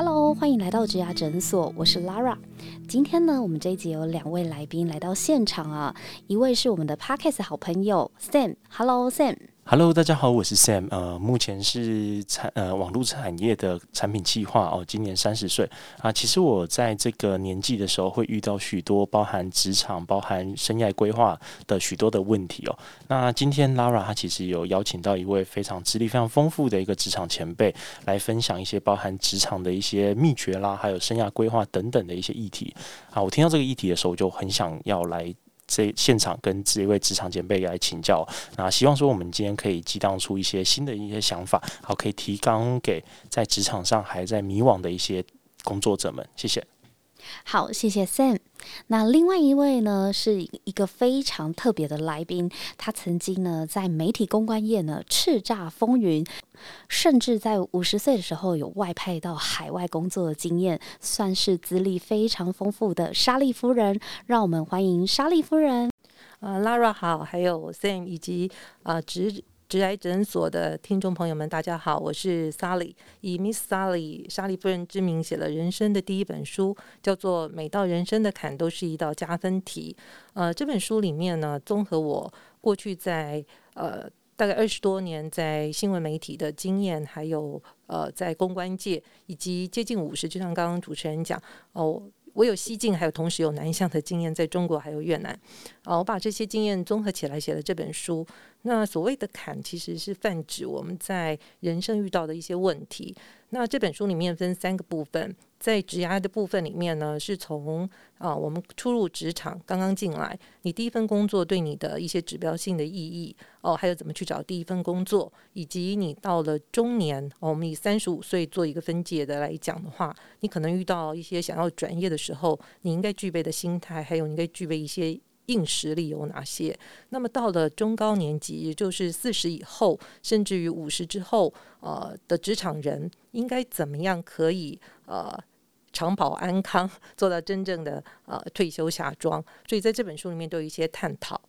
Hello，欢迎来到植牙诊所，我是 Lara。今天呢，我们这一集有两位来宾来到现场啊，一位是我们的 Parkes 好朋友 Sam，Hello Sam。大家好，我是 Sam，呃，目前是产呃网络产业的产品计划哦，今年三十岁啊。其实我在这个年纪的时候，会遇到许多包含职场、包含生涯规划的许多的问题哦。那今天 Lara 她其实有邀请到一位非常资历非常丰富的一个职场前辈，来分享一些包含职场的一些秘诀啦，还有生涯规划等等的一些议题啊。我听到这个议题的时候，就很想要来。这现场跟这一位职场前辈来请教，那希望说我们今天可以激荡出一些新的一些想法，好可以提纲给在职场上还在迷惘的一些工作者们。谢谢。好，谢谢 Sam。那另外一位呢，是一个非常特别的来宾，他曾经呢在媒体公关业呢叱咤风云，甚至在五十岁的时候有外派到海外工作的经验，算是资历非常丰富的莎莉夫人。让我们欢迎莎莉夫人。呃，Lara 好，还有 Sam 以及啊直。直癌诊所的听众朋友们，大家好，我是 Sally，以 Miss Sally 莎莉夫人之名写了人生的第一本书，叫做《每道人生的坎都是一道加分题》。呃，这本书里面呢，综合我过去在呃大概二十多年在新闻媒体的经验，还有呃在公关界以及接近五十，就像刚刚主持人讲哦。我有西进，还有同时有南向的经验，在中国还有越南，啊，我把这些经验综合起来写了这本书。那所谓的坎，其实是泛指我们在人生遇到的一些问题。那这本书里面分三个部分。在职涯的部分里面呢，是从啊我们初入职场刚刚进来，你第一份工作对你的一些指标性的意义哦，还有怎么去找第一份工作，以及你到了中年，我们以三十五岁做一个分界的来讲的话，你可能遇到一些想要转业的时候，你应该具备的心态，还有你应该具备一些。硬实力有哪些？那么到了中高年级，也就是四十以后，甚至于五十之后，呃的职场人，应该怎么样可以呃长保安康，做到真正的呃退休下庄？所以在这本书里面都有一些探讨。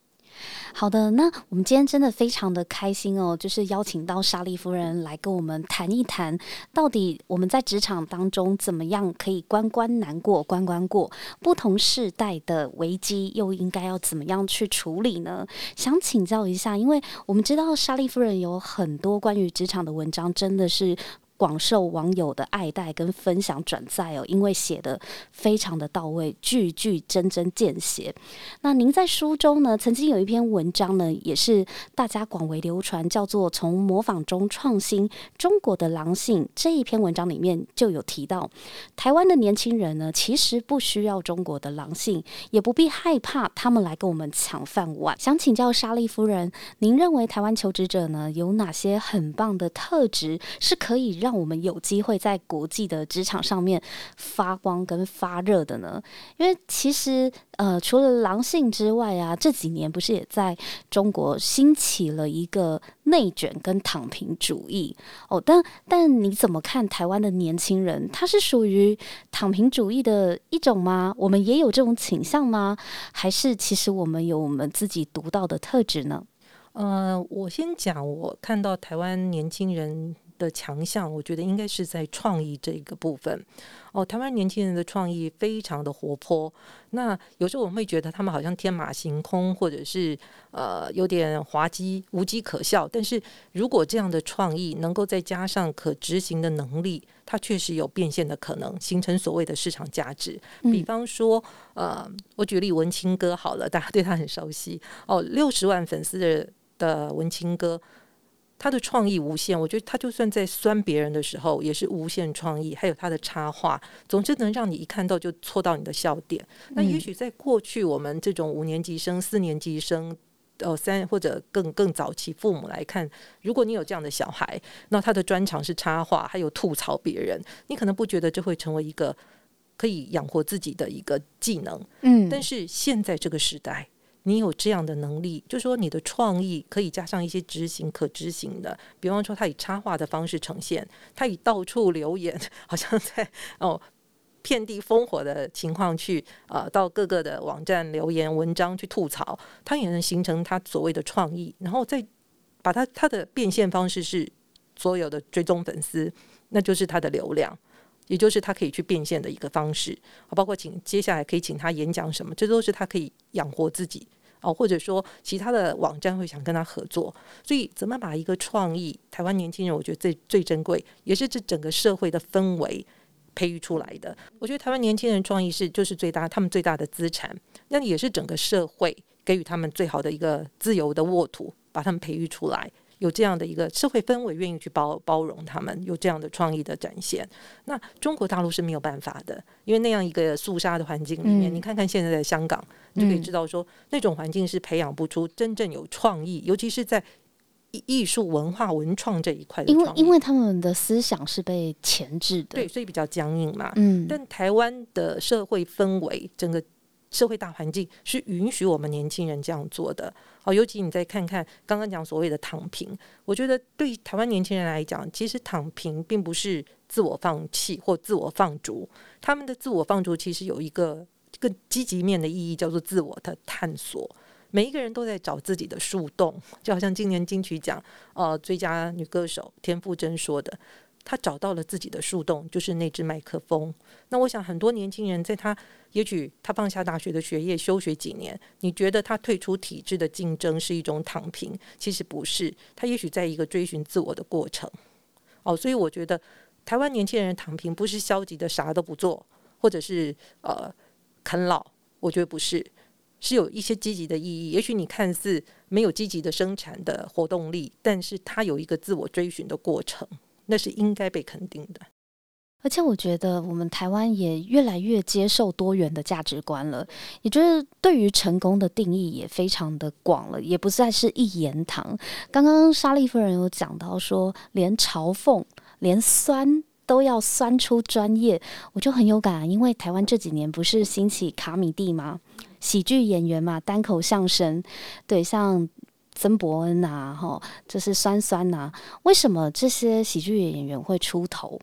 好的，那我们今天真的非常的开心哦，就是邀请到莎莉夫人来跟我们谈一谈，到底我们在职场当中怎么样可以关关难过关关过，不同世代的危机又应该要怎么样去处理呢？想请教一下，因为我们知道莎莉夫人有很多关于职场的文章，真的是。广受网友的爱戴跟分享转载哦，因为写的非常的到位，句句针针见血。那您在书中呢，曾经有一篇文章呢，也是大家广为流传，叫做《从模仿中创新中国的狼性》这一篇文章里面就有提到，台湾的年轻人呢，其实不需要中国的狼性，也不必害怕他们来跟我们抢饭碗。想请教莎莉夫人，您认为台湾求职者呢，有哪些很棒的特质是可以让让我们有机会在国际的职场上面发光跟发热的呢？因为其实呃，除了狼性之外啊，这几年不是也在中国兴起了一个内卷跟躺平主义哦。但但你怎么看台湾的年轻人？他是属于躺平主义的一种吗？我们也有这种倾向吗？还是其实我们有我们自己独到的特质呢？呃，我先讲，我看到台湾年轻人。的强项，我觉得应该是在创意这个部分。哦，台湾年轻人的创意非常的活泼。那有时候我们会觉得他们好像天马行空，或者是呃有点滑稽、无稽可笑。但是如果这样的创意能够再加上可执行的能力，它确实有变现的可能，形成所谓的市场价值。比方说，呃，我举例文青哥好了，大家对他很熟悉。哦，六十万粉丝的的文青哥。他的创意无限，我觉得他就算在酸别人的时候，也是无限创意。还有他的插画，总之能让你一看到就戳到你的笑点。那也许在过去，我们这种五年级生、四年级生，呃，三或者更更早期父母来看，如果你有这样的小孩，那他的专长是插画，还有吐槽别人，你可能不觉得这会成为一个可以养活自己的一个技能。嗯，但是现在这个时代。你有这样的能力，就说你的创意可以加上一些执行可执行的，比方说他以插画的方式呈现，他以到处留言，好像在哦遍地烽火的情况去呃到各个的网站留言文章去吐槽，他也能形成他所谓的创意，然后再把他他的变现方式是所有的追踪粉丝，那就是他的流量。也就是他可以去变现的一个方式，包括请接下来可以请他演讲什么，这都是他可以养活自己哦，或者说其他的网站会想跟他合作，所以怎么把一个创意，台湾年轻人我觉得最最珍贵，也是这整个社会的氛围培育出来的。我觉得台湾年轻人创意是就是最大他们最大的资产，那也是整个社会给予他们最好的一个自由的沃土，把他们培育出来。有这样的一个社会氛围，愿意去包包容他们，有这样的创意的展现。那中国大陆是没有办法的，因为那样一个肃杀的环境里面，你看看现在的香港，你就可以知道说，那种环境是培养不出真正有创意，尤其是在艺术、文化、文创这一块。因为因为他们的思想是被钳制的，对，所以比较僵硬嘛。嗯，但台湾的社会氛围，整个。社会大环境是允许我们年轻人这样做的，哦，尤其你再看看刚刚讲所谓的躺平，我觉得对台湾年轻人来讲，其实躺平并不是自我放弃或自我放逐，他们的自我放逐其实有一个更积极面的意义，叫做自我的探索。每一个人都在找自己的树洞，就好像今年金曲奖呃最佳女歌手田馥甄说的。他找到了自己的树洞，就是那只麦克风。那我想，很多年轻人在他也许他放下大学的学业，休学几年，你觉得他退出体制的竞争是一种躺平？其实不是，他也许在一个追寻自我的过程。哦，所以我觉得台湾年轻人躺平不是消极的啥都不做，或者是呃啃老，我觉得不是，是有一些积极的意义。也许你看似没有积极的生产的活动力，但是他有一个自我追寻的过程。那是应该被肯定的，而且我觉得我们台湾也越来越接受多元的价值观了，也就是对于成功的定义也非常的广了，也不再是一言堂。刚刚莎莉夫人有讲到说，连嘲讽、连酸都要酸出专业，我就很有感，因为台湾这几年不是兴起卡米蒂吗？喜剧演员嘛，单口相声，对，像。曾伯恩呐，哈，就是酸酸呐。为什么这些喜剧演员会出头？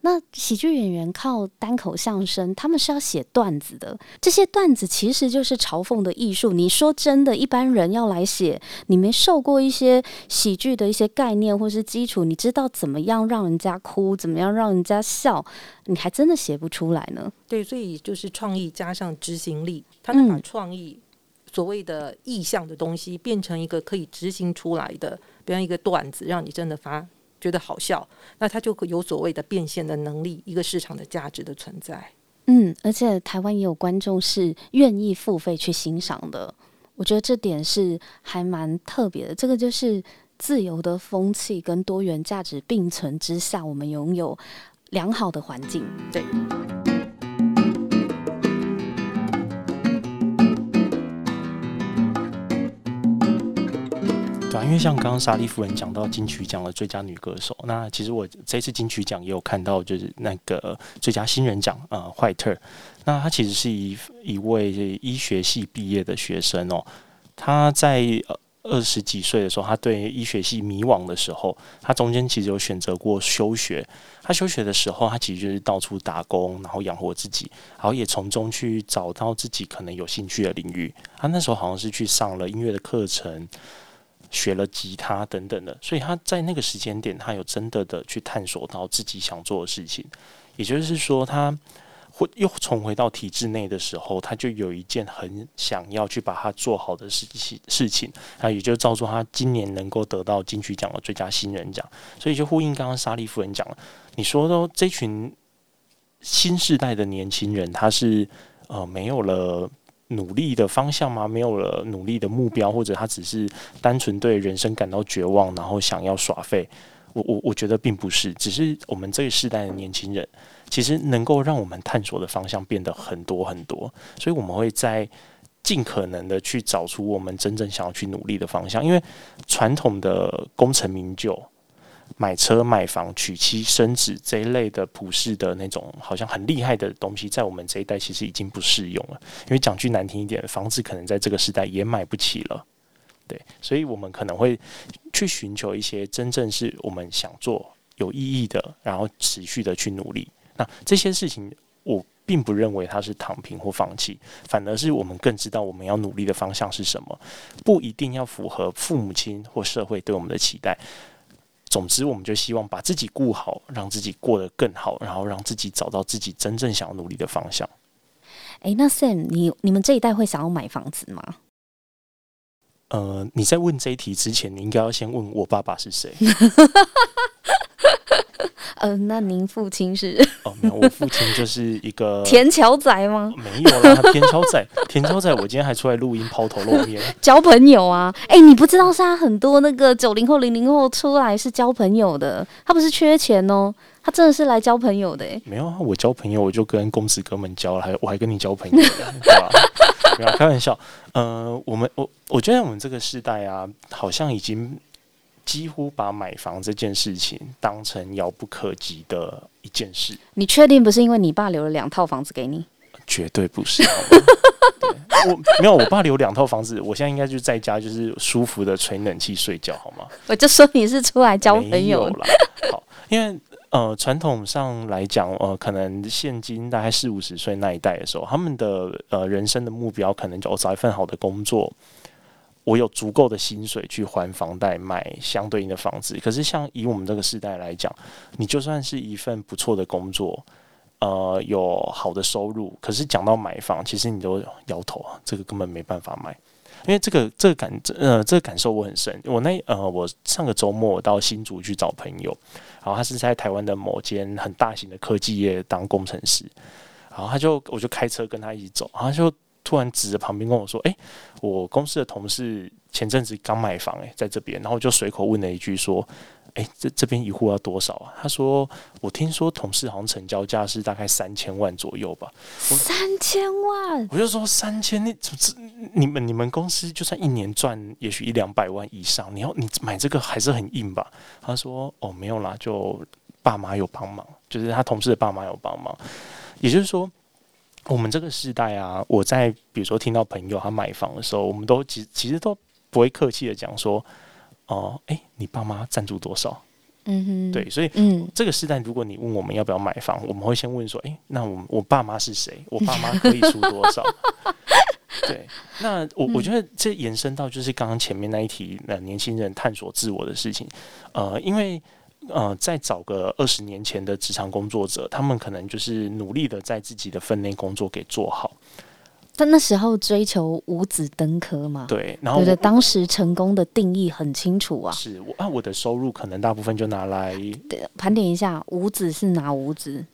那喜剧演员靠单口相声，他们是要写段子的。这些段子其实就是嘲讽的艺术。你说真的，一般人要来写，你没受过一些喜剧的一些概念或是基础，你知道怎么样让人家哭，怎么样让人家笑，你还真的写不出来呢。对，所以就是创意加上执行力，他能把创意。所谓的意向的东西变成一个可以执行出来的，比方一个段子，让你真的发觉得好笑，那它就有所谓的变现的能力，一个市场的价值的存在。嗯，而且台湾也有观众是愿意付费去欣赏的，我觉得这点是还蛮特别的。这个就是自由的风气跟多元价值并存之下，我们拥有良好的环境。对。对，因为像刚刚莎莉夫人讲到金曲奖的最佳女歌手，那其实我这次金曲奖也有看到，就是那个最佳新人奖啊，怀特。那他其实是一一位医学系毕业的学生哦。他在二十几岁的时候，他对医学系迷惘的时候，他中间其实有选择过休学。他休学的时候，他其实就是到处打工，然后养活自己，然后也从中去找到自己可能有兴趣的领域。他那时候好像是去上了音乐的课程。学了吉他等等的，所以他在那个时间点，他有真的的去探索到自己想做的事情。也就是说，他会又重回到体制内的时候，他就有一件很想要去把它做好的事情事情。那也就造就他今年能够得到金曲奖的最佳新人奖。所以就呼应刚刚莎莉夫人讲了，你说的这群新时代的年轻人，他是呃没有了。努力的方向吗？没有了努力的目标，或者他只是单纯对人生感到绝望，然后想要耍废。我我我觉得并不是，只是我们这个时代的年轻人，其实能够让我们探索的方向变得很多很多，所以我们会在尽可能的去找出我们真正想要去努力的方向。因为传统的功成名就，买车、买房、娶妻生子这一类的普世的那种好像很厉害的东西，在我们这一代其实已经不适用了。因为讲句难听一点，房子可能在这个时代也买不起了。对，所以我们可能会去寻求一些真正是我们想做有意义的，然后持续的去努力。那这些事情，我并不认为它是躺平或放弃，反而是我们更知道我们要努力的方向是什么，不一定要符合父母亲或社会对我们的期待。总之，我们就希望把自己顾好，让自己过得更好，然后让自己找到自己真正想要努力的方向。哎，那 Sam，你你们这一代会想要买房子吗？呃，你在问这一题之前，你应该要先问我爸爸是谁。呃，那您父亲是？哦，没有，我父亲就是一个 田桥仔吗？没有啦，田桥仔，田桥仔，我今天还出来录音抛头露面，交朋友啊！哎，你不知道，现在很多那个九零后、零零后出来是交朋友的，他不是缺钱哦，他真的是来交朋友的。哎，没有啊，我交朋友我就跟公子哥们交了，还我还跟你交朋友，对吧？不要开玩笑。呃，我们我我觉得我们这个时代啊，好像已经。几乎把买房这件事情当成遥不可及的一件事。你确定不是因为你爸留了两套房子给你？绝对不是。我没有，我爸留两套房子，我现在应该就在家，就是舒服的吹冷气睡觉，好吗？我就说你是出来交朋友了。好，因为呃，传统上来讲，呃，可能现今大概四五十岁那一代的时候，他们的呃人生的目标可能就找一份好的工作。我有足够的薪水去还房贷、买相对应的房子。可是，像以我们这个时代来讲，你就算是一份不错的工作，呃，有好的收入，可是讲到买房，其实你都摇头啊，这个根本没办法买。因为这个这个感呃这个感受我很深。我那呃我上个周末到新竹去找朋友，然后他是在台湾的某间很大型的科技业当工程师，然后他就我就开车跟他一起走，然后就。突然指着旁边跟我说：“哎，我公司的同事前阵子刚买房，哎，在这边。”然后我就随口问了一句说：“哎，这这边一户要多少啊？”他说：“我听说同事好像成交价是大概三千万左右吧。”三千万，我就说三千，你你们你们公司就算一年赚也许一两百万以上，你要你买这个还是很硬吧？他说：“哦，没有啦，就爸妈有帮忙，就是他同事的爸妈有帮忙，也就是说。”我们这个时代啊，我在比如说听到朋友他买房的时候，我们都其其实都不会客气的讲说，哦，哎，你爸妈赞助多少？嗯哼，对，所以，嗯，这个时代，如果你问我们要不要买房，我们会先问说，哎，那我我爸妈是谁？我爸妈可以出多少？对，那我我觉得这延伸到就是刚刚前面那一题，那年轻人探索自我的事情，呃，因为。呃，再找个二十年前的职场工作者，他们可能就是努力的在自己的分内工作给做好。但那时候追求五子登科嘛，对，然后对当时成功的定义很清楚啊。是我啊，我的收入可能大部分就拿来盘点一下，五子是哪五子？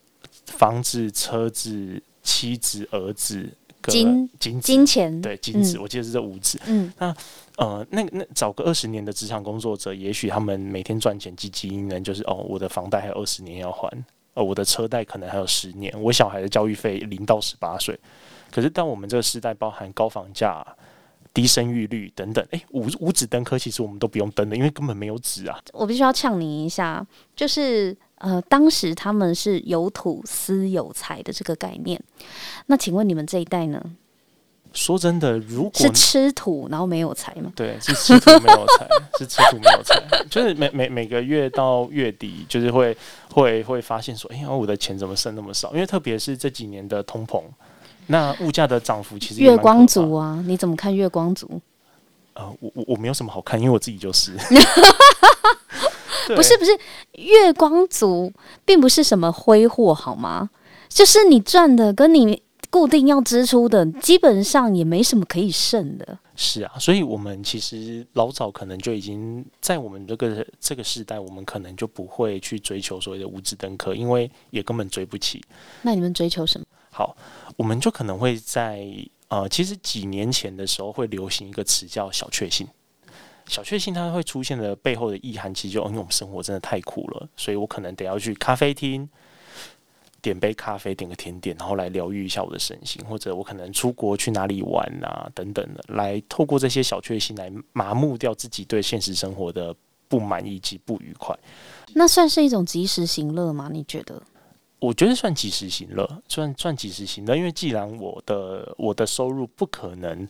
房子、车子、妻子、儿子、金金金钱，对金子，我记得是这五子。嗯，那。呃，那那找个二十年的职场工作者，也许他们每天赚钱积积阴呢，就是哦，我的房贷还有二十年要还，哦，我的车贷可能还有十年，我小孩的教育费零到十八岁。可是，当我们这个时代包含高房价、低生育率等等，哎，五五子登科，其实我们都不用登的，因为根本没有子啊。我必须要呛你一下，就是呃，当时他们是有土私有财的这个概念，那请问你们这一代呢？说真的，如果是吃土，然后没有财吗？对，是吃土没有财，是吃土没有财。就是每每每个月到月底，就是会会会发现说，哎呀，我的钱怎么剩那么少？因为特别是这几年的通膨，那物价的涨幅其实月光族啊，你怎么看月光族？呃，我我我没有什么好看，因为我自己就是。不是不是，月光族并不是什么挥霍好吗？就是你赚的跟你。固定要支出的，基本上也没什么可以剩的。是啊，所以我们其实老早可能就已经在我们这个这个时代，我们可能就不会去追求所谓的无子登科，因为也根本追不起。那你们追求什么？好，我们就可能会在呃，其实几年前的时候会流行一个词叫小确幸。小确幸它会出现的背后的意涵，其实就因为我们生活真的太苦了，所以我可能得要去咖啡厅。点杯咖啡，点个甜点，然后来疗愈一下我的身心，或者我可能出国去哪里玩啊，等等的，来透过这些小确幸来麻木掉自己对现实生活的不满意及不愉快。那算是一种及时行乐吗？你觉得？我觉得算及时行乐，算算及时行乐，因为既然我的我的收入不可能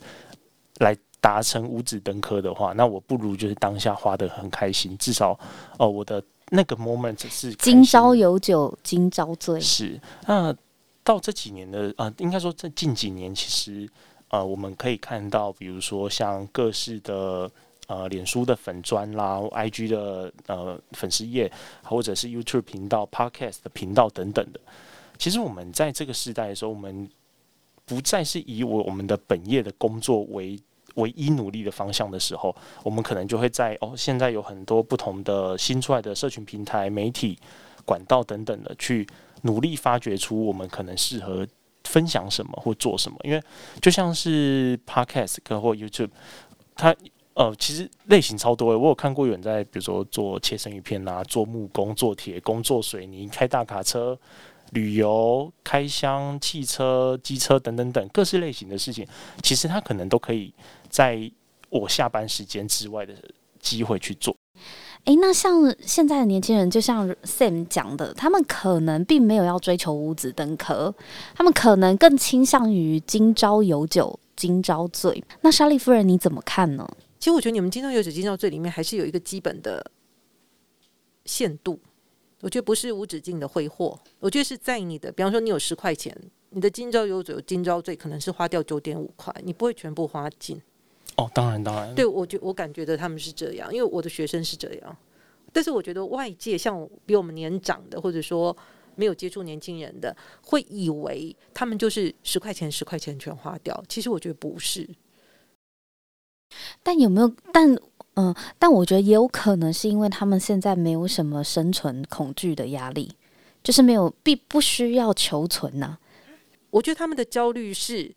来达成五指登科的话，那我不如就是当下花的很开心，至少哦，我的那个 moment 是今朝有酒今朝醉。是那到这几年的啊，应该说这近几年，其实呃，我们可以看到，比如说像各式的。呃，脸书的粉砖啦，IG 的呃粉丝页，或者是 YouTube 频道、Podcast 的频道等等的。其实我们在这个时代的时候，我们不再是以我我们的本业的工作为唯一努力的方向的时候，我们可能就会在哦，现在有很多不同的新出来的社群平台、媒体管道等等的，去努力发掘出我们可能适合分享什么或做什么。因为就像是 Podcast 或 YouTube，它。呃，其实类型超多诶，我有看过有人在，比如说做切生鱼片啊，做木工、做铁工、做水泥、开大卡车、旅游、开箱、汽车、机车等等等各式类型的事情，其实他可能都可以在我下班时间之外的机会去做。诶，那像现在的年轻人，就像 Sam 讲的，他们可能并没有要追求五子登科，他们可能更倾向于今朝有酒今朝醉。那莎莉夫人你怎么看呢？其实我觉得你们《今朝有酒今朝醉》里面还是有一个基本的限度，我觉得不是无止境的挥霍，我觉得是在你的，比方说你有十块钱，你的今朝有酒今朝醉可能是花掉九点五块，你不会全部花尽。哦，当然当然，对我觉我感觉的他们是这样，因为我的学生是这样，但是我觉得外界像比我们年长的，或者说没有接触年轻人的，会以为他们就是十块钱十块钱全花掉，其实我觉得不是。但有没有？但嗯，但我觉得也有可能是因为他们现在没有什么生存恐惧的压力，就是没有必不需要求存呐。我觉得他们的焦虑是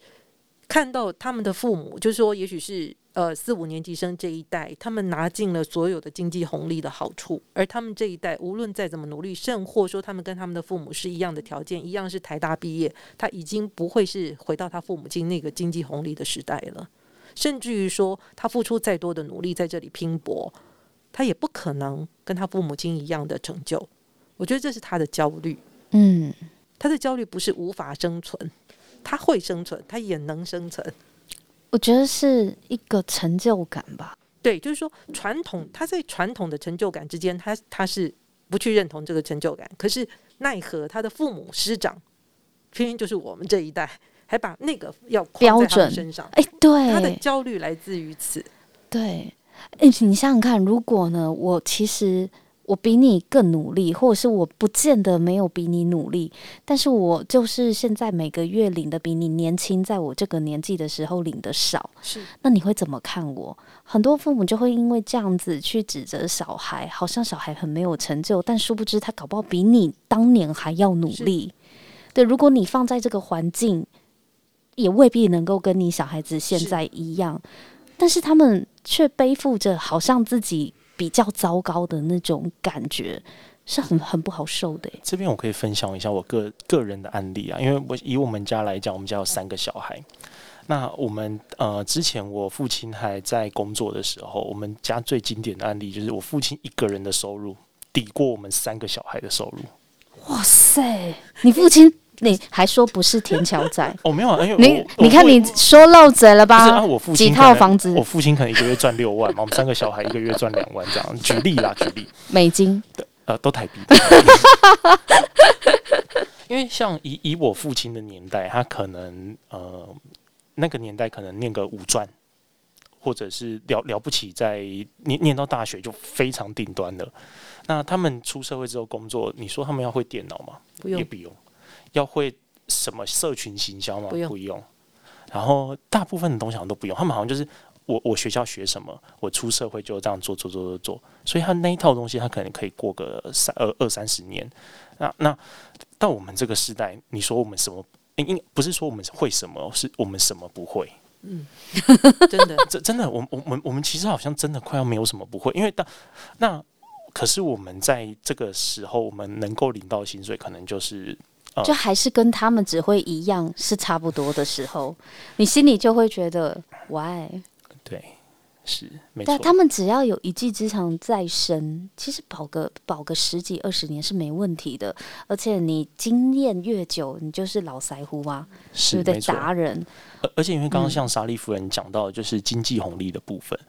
看到他们的父母，就是说，也许是呃四五年级生这一代，他们拿尽了所有的经济红利的好处，而他们这一代无论再怎么努力，甚或说他们跟他们的父母是一样的条件，一样是台大毕业，他已经不会是回到他父母亲那个经济红利的时代了。甚至于说，他付出再多的努力在这里拼搏，他也不可能跟他父母亲一样的成就。我觉得这是他的焦虑。嗯，他的焦虑不是无法生存，他会生存，他也能生存。我觉得是一个成就感吧。对，就是说传统他在传统的成就感之间，他他是不去认同这个成就感。可是奈何他的父母师长，偏偏就是我们这一代。还把那个要标准身上，哎，对，他的焦虑来自于此。对，哎，你想想看，如果呢，我其实我比你更努力，或者是我不见得没有比你努力，但是我就是现在每个月领的比你年轻，在我这个年纪的时候领的少，是，那你会怎么看我？很多父母就会因为这样子去指责小孩，好像小孩很没有成就，但殊不知他搞不好比你当年还要努力。对，如果你放在这个环境。也未必能够跟你小孩子现在一样，但是他们却背负着好像自己比较糟糕的那种感觉，是很很不好受的。这边我可以分享一下我个个人的案例啊，因为我以我们家来讲，我们家有三个小孩。那我们呃，之前我父亲还在工作的时候，我们家最经典的案例就是我父亲一个人的收入抵过我们三个小孩的收入。哇塞，你父亲！你还说不是田桥仔？哦，没有啊，因为你你看你说漏嘴了吧？啊，我父亲几套房子，我父亲可能一个月赚六万嘛，我们三个小孩一个月赚两万这样。举例啦，举例，美金的呃，都台币。因为像以以我父亲的年代，他可能呃那个年代可能念个五专，或者是了了不起，在念念到大学就非常顶端了。那他们出社会之后工作，你说他们要会电脑吗？不用，也不用。要会什么社群行销吗？不用，不用。然后大部分的东西好像都不用，他们好像就是我我学校学什么，我出社会就这样做做做做做。所以他那一套东西，他可能可以过个三二二三十年。那那到我们这个时代，你说我们什么？应不是说我们会什么，是我们什么不会？嗯，真的，这真的，我我们我们其实好像真的快要没有什么不会，因为当那可是我们在这个时候，我们能够领到薪水，可能就是。就还是跟他们只会一样是差不多的时候，你心里就会觉得 why？对，是没错但。他们只要有一技之长在身，其实保个保个十几二十年是没问题的。而且你经验越久，你就是老腮胡啊，是对不对？达人，而而且因为刚刚嗯像莎莉夫人讲到，就是经济红利的部分，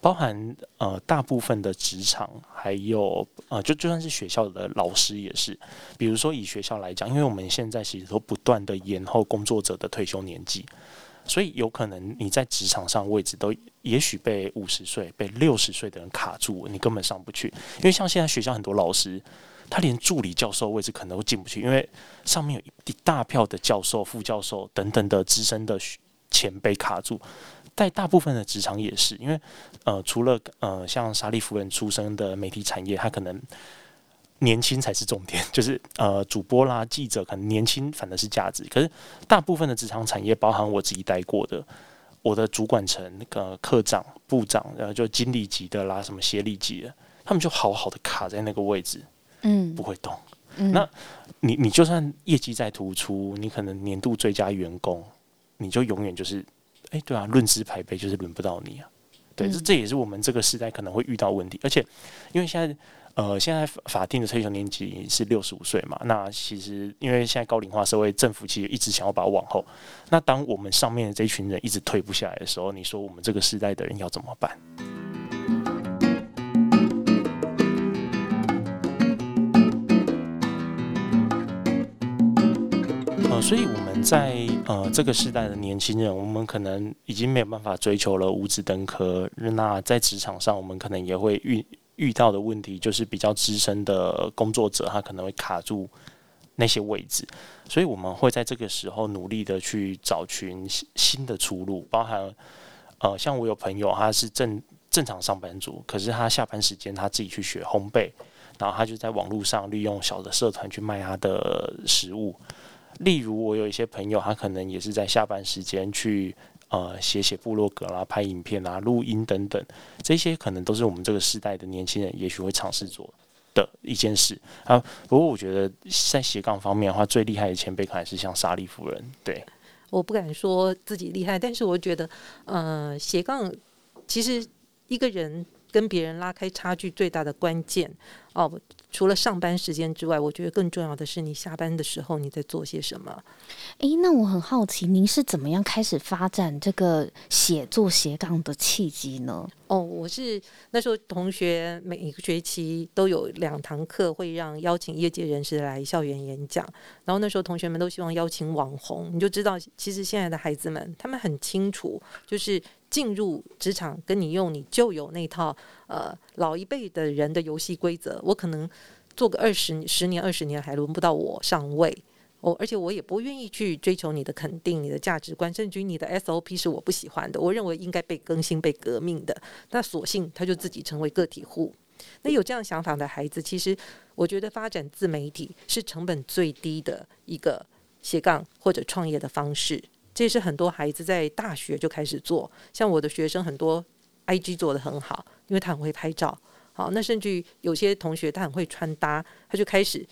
包含呃大部分的职场，还有呃就就算是学校的老师也是，比如说以学校来讲，因为我们现在其实都不断的延后工作者的退休年纪，所以有可能你在职场上位置都也许被五十岁、被六十岁的人卡住，你根本上不去。因为像现在学校很多老师，他连助理教授位置可能都进不去，因为上面有一大票的教授、副教授等等的资深的前辈卡住。在大部分的职场也是，因为呃，除了呃像莎莉夫人出身的媒体产业，它可能年轻才是重点，就是呃主播啦、记者可能年轻反而是价值。可是大部分的职场产业，包含我自己待过的，我的主管层那个科长、部长，然后就经理级的啦，什么协理级的，他们就好好的卡在那个位置，嗯不会动。嗯那你你就算业绩再突出，你可能年度最佳员工，你就永远就是，哎、对啊，论资排辈就是轮不到你啊。对，这嗯这也是我们这个时代可能会遇到问题。而且，因为现在呃，现在法法定的退休年纪是六十五岁嘛，那其实因为现在高龄化社会，政府其实一直想要把它往后。那当我们上面的这一群人一直退不下来的时候，你说我们这个时代的人要怎么办？所以我们在呃这个时代的年轻人，我们可能已经没有办法追求了五子登科。那在职场上，我们可能也会遇遇到的问题，就是比较资深的工作者，他可能会卡住那些位置。所以我们会在这个时候努力的去找寻新新的出路，包含呃，像我有朋友他是正正常上班族，可是他下班时间他自己去学烘焙，然后他就在网络上利用小的社团去卖他的食物。例如，我有一些朋友，他可能也是在下班时间去呃写写部落格啦、拍影片啊、录音等等，这些可能都是我们这个时代的年轻人也许会尝试做的一件事啊。不过，我觉得在斜杠方面的话，最厉害的前辈可能是像莎莉夫人，对，我不敢说自己厉害，但是我觉得，呃，斜杠其实一个人跟别人拉开差距最大的关键哦，除了上班时间之外，我觉得更重要的是你下班的时候你在做些什么。诶，那我很好奇，您是怎么样开始发展这个写作斜杠的契机呢？哦，我是那时候同学每一个学期都有两堂课会让邀请业界人士来校园演讲，然后那时候同学们都希望邀请网红，你就知道其实现在的孩子们他们很清楚，就是进入职场跟你用你就有那套呃老一辈的人的游戏规则，我可能做个二十十年二十年还轮不到我上位。哦，而且我也不愿意去追求你的肯定、你的价值观，甚至于你的 SOP 是我不喜欢的，我认为应该被更新、被革命的。那索性他就自己成为个体户。那有这样想法的孩子，其实我觉得发展自媒体是成本最低的一个斜杠或者创业的方式。这也是很多孩子在大学就开始做，像我的学生很多 IG 做的很好，因为他很会拍照。好，那甚至有些同学他很会穿搭，他就开始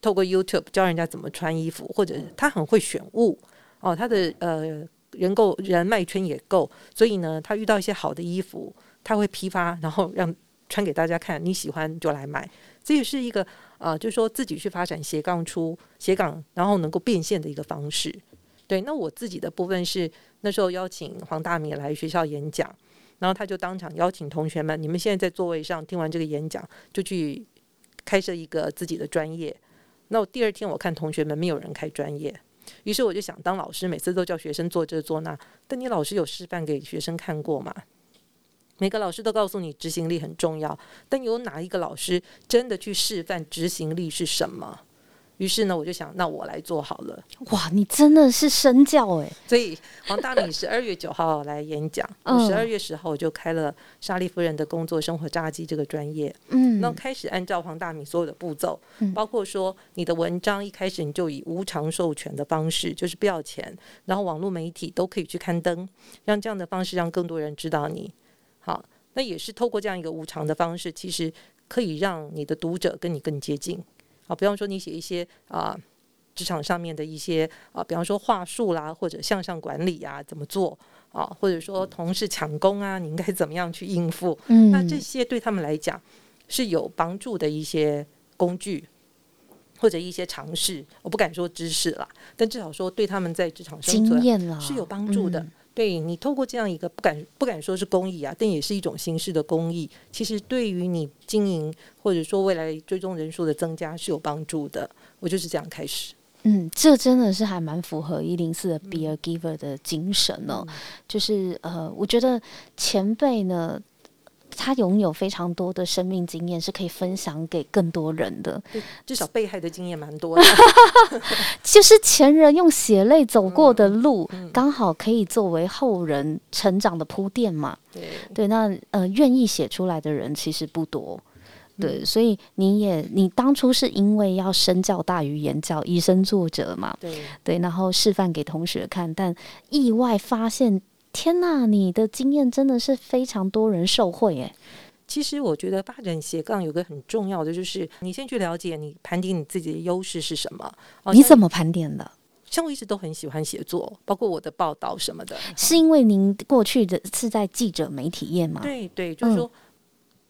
透过 YouTube 教人家怎么穿衣服，或者他很会选物哦，他的呃人够人脉圈也够，所以呢，他遇到一些好的衣服，他会批发，然后让穿给大家看，你喜欢就来买。这也是一个呃，就是说自己去发展斜杠出斜杠，然后能够变现的一个方式。对，那我自己的部分是那时候邀请黄大米来学校演讲，然后他就当场邀请同学们，你们现在在座位上听完这个演讲，就去开设一个自己的专业。那我第二天我看同学们没有人开专业，于是我就想当老师，每次都叫学生做这做那，但你老师有示范给学生看过吗？每个老师都告诉你执行力很重要，但有哪一个老师真的去示范执行力是什么？于是呢，我就想，那我来做好了。哇，你真的是身教诶。所以黄大米十二月九号来演讲，嗯十二月十号我就开了莎莉夫人的工作生活炸鸡这个专业。嗯，那开始按照黄大米所有的步骤，嗯包括说你的文章一开始你就以无偿授权的方式，就是不要钱，然后网络媒体都可以去刊登，让这样的方式让更多人知道你。好，那也是透过这样一个无偿的方式，其实可以让你的读者跟你更接近。好，比方说你写一些啊。职场上面的一些啊，比方说话术啦，或者向上管理啊，怎么做？啊，或者说同事抢功啊，你应该怎么样去应付？嗯，那这些对他们来讲是有帮助的一些工具。或者一些尝试，我不敢说知识啦，但至少说对他们在职场生存是有帮助的。对你透过这样一个不敢不敢说是公益啊，但也是一种形式的公益，其实对于你经营或者说未来追踪人数的增加是有帮助的。我就是这样开始。嗯，这真的是还蛮符合一零四的 Be a Giver 的精神哦。就是呃，我觉得前辈呢。他拥有非常多的生命经验，是可以分享给更多人的。至少被害的经验蛮多的，就是前人用血泪走过的路，刚好可以作为后人成长的铺垫嘛。对对，那呃，愿意写出来的人其实不多。对，所以你也，你当初是因为要身教大于言教，以身作则嘛。对对，然后示范给同学看，但意外发现。天呐，你的经验真的是非常多人受惠诶。其实我觉得发展斜杠有个很重要的，就是你先去了解你盘点你自己的优势是什么。你怎么盘点的？像我一直都很喜欢写作，包括我的报道什么的。是因为您过去的是在记者媒体业吗？对对，就是说，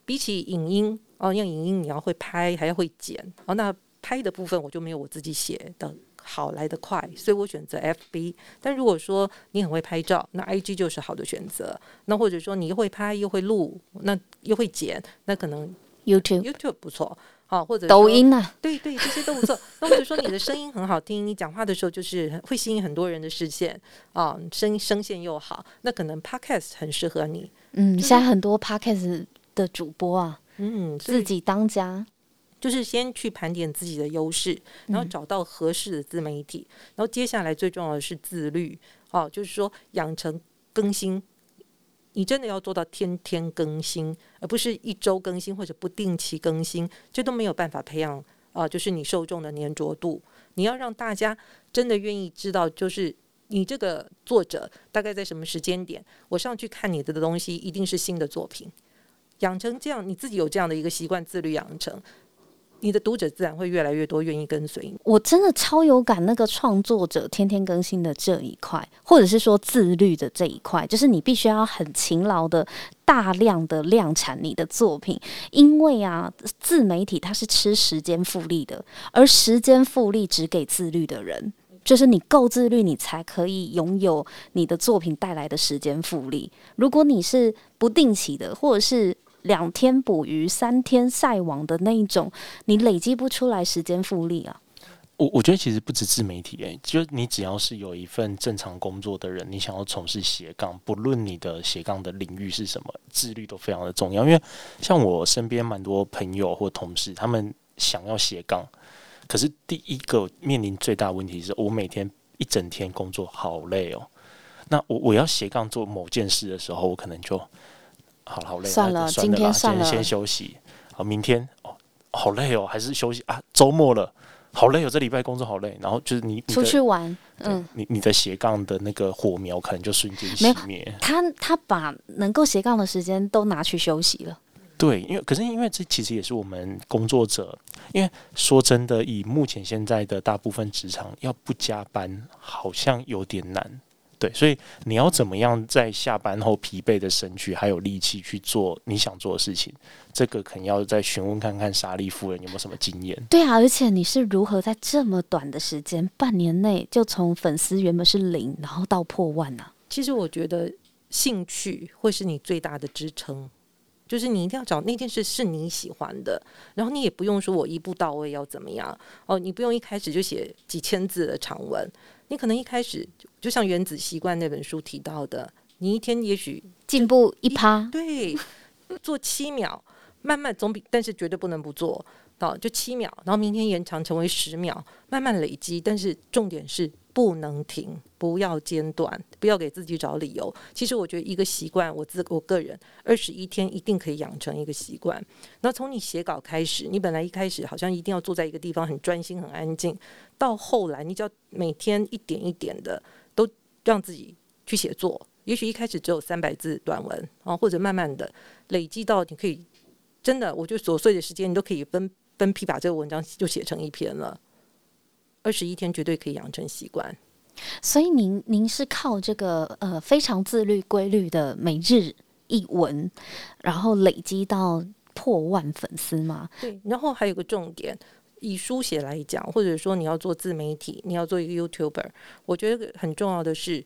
比起影音哦，因为影音你要会拍，还要会剪哦，那拍的部分我就没有我自己写的。好来得快，所以我选择 FB。但如果说你很会拍照，那 IG 就是好的选择。那或者说你又会拍又会录，那又会剪，那可能 YouTube YouTube 不错。好，或者抖音啊？对对，这些都不错。那或者说你的声音很好听，你讲话的时候就是会吸引很多人的视线啊，声声线又好，那可能 Podcast 很适合你。嗯，现在很多 Podcast 的主播啊，嗯，自己当家。就是先去盘点自己的优势，然后找到合适的自媒体，然后接下来最重要的是自律哦，就是说养成更新，你真的要做到天天更新，而不是一周更新或者不定期更新，这都没有办法培养啊，就是你受众的粘着度。你要让大家真的愿意知道，就是你这个作者大概在什么时间点，我上去看你的东西，一定是新的作品。养成这样，你自己有这样的一个习惯，自律养成。你的读者自然会越来越多，愿意跟随你。我真的超有感，那个创作者天天更新的这一块，或者是说自律的这一块，就是你必须要很勤劳的、大量的量产你的作品。因为啊，自媒体它是吃时间复利的，而时间复利只给自律的人，就是你够自律，你才可以拥有你的作品带来的时间复利。如果你是不定期的，或者是两天捕鱼三天晒网的那一种，你累积不出来时间复利啊！我我觉得其实不止自媒体，诶，就你只要是有一份正常工作的人，你想要从事斜杠，不论你的斜杠的领域是什么，自律都非常的重要。因为像我身边蛮多朋友或同事，他们想要斜杠，可是第一个面临最大问题是我每天一整天工作好累哦。那我我要斜杠做某件事的时候，我可能就。好，好累，算了，今天算了，先休息。好，明天哦，好累哦，还是休息啊？周末了，好累哦，这礼拜工作好累。然后就是你出去玩，嗯，你你的斜杠的那个火苗可能就瞬间熄灭。他他把能够斜杠的时间都拿去休息了。对，因为可是因为这其实也是我们工作者，因为说真的，以目前现在的大部分职场，要不加班好像有点难。对，所以你要怎么样在下班后疲惫的身躯还有力气去做你想做的事情？这个可能要再询问看看莎莉夫人有没有什么经验。对啊，而且你是如何在这么短的时间，半年内就从粉丝原本是零，然后到破万呢？其实我觉得兴趣会是你最大的支撑，就是你一定要找那件事是你喜欢的，然后你也不用说我一步到位要怎么样哦，你不用一开始就写几千字的长文。你可能一开始就像《原子习惯》那本书提到的，你一天也许进步一趴，对，做七秒，慢慢总比，但是绝对不能不做。到就七秒，然后明天延长成为十秒，慢慢累积。但是重点是不能停，不要间断，不要给自己找理由。其实我觉得一个习惯，我自我个人二十一天一定可以养成一个习惯。那从你写稿开始，你本来一开始好像一定要坐在一个地方很专心、很安静，到后来你只要每天一点一点的都让自己去写作。也许一开始只有三百字短文啊，或者慢慢的累积到你可以真的，我觉得琐碎的时间你都可以分。分批把这个文章就写成一篇了，二十一天绝对可以养成习惯。所以您您是靠这个呃非常自律规律的每日一文，然后累积到破万粉丝吗？对，然后还有个重点，以书写来讲，或者说你要做自媒体，你要做一个 YouTuber，我觉得很重要的是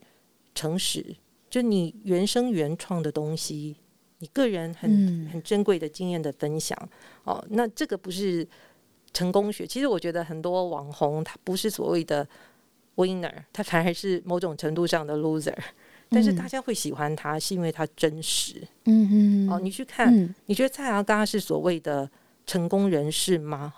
诚实，就你原生原创的东西，你个人很、嗯很珍贵的经验的分享哦，那这个不是成功学。其实我觉得很多网红他不是所谓的 winner，他反而是某种程度上的 loser。但是嗯大家会喜欢他，是因为他真实。嗯嗯哦，你去看，嗯，你觉得蔡阿嘎是所谓的成功人士吗？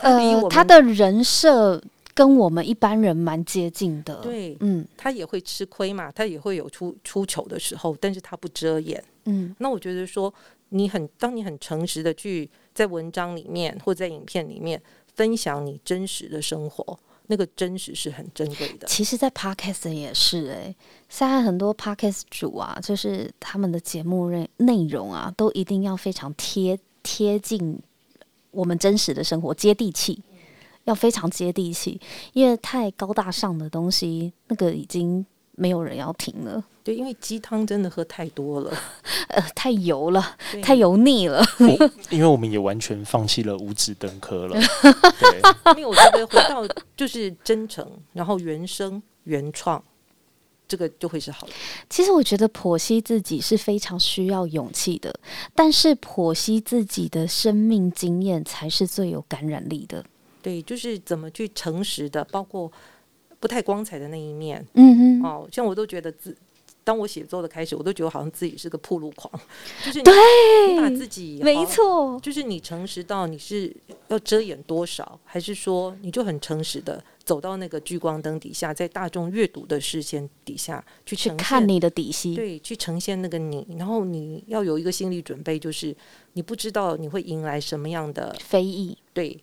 呃，他的人设跟我们一般人蛮接近的。，对嗯他也会吃亏嘛，他也会有出出糗的时候，但是他不遮掩。嗯那我觉得说，你很当你很诚实的去在文章里面或在影片里面分享你真实的生活，那个真实是很珍贵的。其实，在 podcast 也是哎、现在很多 podcast 主啊，就是他们的节目内内容啊，都一定要非常贴贴近我们真实的生活，接地气，要非常接地气，因为太高大上的东西，那个已经没有人要听了，对，因为鸡汤真的喝太多了，呃，太油了，太油腻了。因为我们也完全放弃了五指登科了。对，因为我觉得回到就是真诚，然后原生原创，这个就会是好的。其实我觉得剖析自己是非常需要勇气的，但是剖析自己的生命经验才是最有感染力的。对，就是怎么去诚实的，包括不太光彩的那一面嗯嗯，哦。像我都觉得自，当我写作的开始，我都觉得好像自己是个铺路狂，就是你对你把自己没，错，就是你诚实到你是要遮掩多少，还是说你就很诚实的走到那个聚光灯底下，在大众阅读的视线底下去去看你的底细。对，去呈现那个你，然后你要有一个心理准备，就是你不知道你会迎来什么样的非议，对，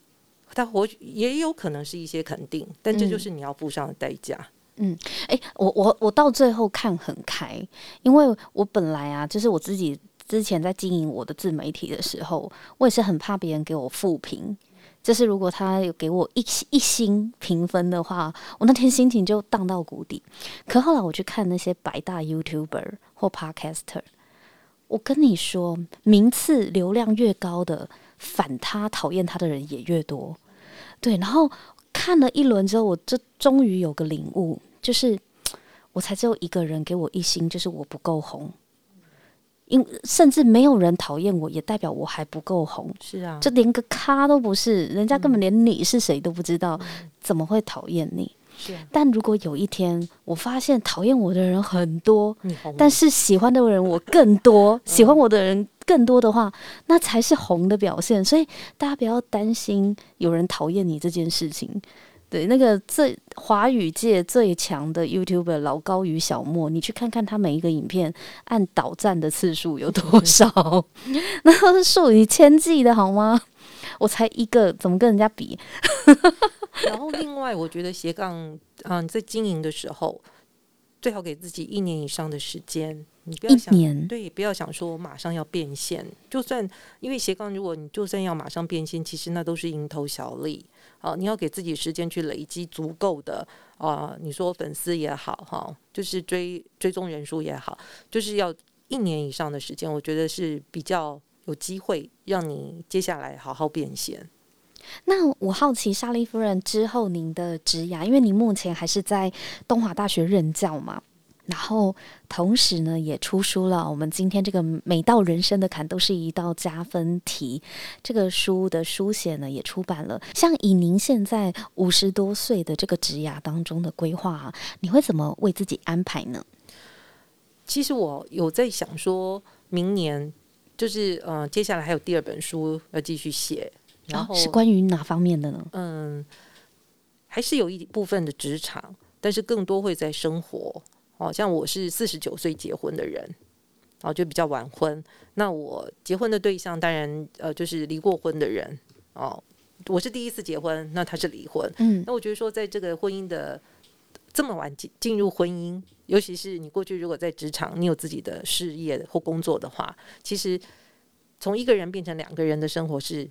他或许也有可能是一些肯定，但这就嗯是你要付上的代价。嗯诶，我我我到最后看很开，因为我本来啊，就是我自己之前在经营我的自媒体的时候，我也是很怕别人给我负评。就是如果他有给我一一星评分的话，我那天心情就荡到谷底。可后来我去看那些百大 YouTuber 或 Podcaster，我跟你说，名次流量越高的，反他讨厌他的人也越多。对，然后看了一轮之后，我就终于有个领悟，就是我才只有一个人给我一星，就是我不够红。因甚至没有人讨厌我，也代表我还不够红。是啊，就连个咖都不是，人家根本连你是谁都不知道，怎么会讨厌你？是啊，但如果有一天我发现讨厌我的人很多，但是喜欢的人我更多，喜欢我的人更多的话，那才是红的表现。所以大家不要担心有人讨厌你这件事情。对，那个最华语界最强的 YouTuber 老高与小莫，你去看看他每一个影片按导赞的次数有多少，那都是数以千计的好吗？我才一个，怎么跟人家比？然后另外，我觉得斜杠，嗯、在经营的时候，最好给自己一年以上的时间。你不要一想，年，对，不要想说我马上要变现。就算因为斜杠，如果你就算要马上变现，其实那都是蝇头小利。哦，你要给自己时间去累积足够的啊、你说粉丝也好，哈，就是追追踪人数也好，就是要一年以上的时间，我觉得是比较有机会让你接下来好好变现。那我好奇，莎莉夫人之后您的职涯，因为您目前还是在东华大学任教嘛，然后同时呢也出书了。我们今天这个每道人生的坎都是一道加分题，这个书的书写呢也出版了。像以您现在五十多岁的这个职涯当中的规划、啊，你会怎么为自己安排呢？其实我有在想说，明年就是呃，接下来还有第二本书要继续写，然后、哦是关于哪方面的呢？嗯，还是有一部分的职场，但是更多会在生活。哦，像我是四十九岁结婚的人，哦，就比较晚婚。那我结婚的对象当然呃就是离过婚的人哦。我是第一次结婚，那他是离婚。嗯那我觉得说，在这个婚姻的这么晚进进入婚姻，尤其是你过去如果在职场，你有自己的事业或工作的话，其实从一个人变成两个人的生活是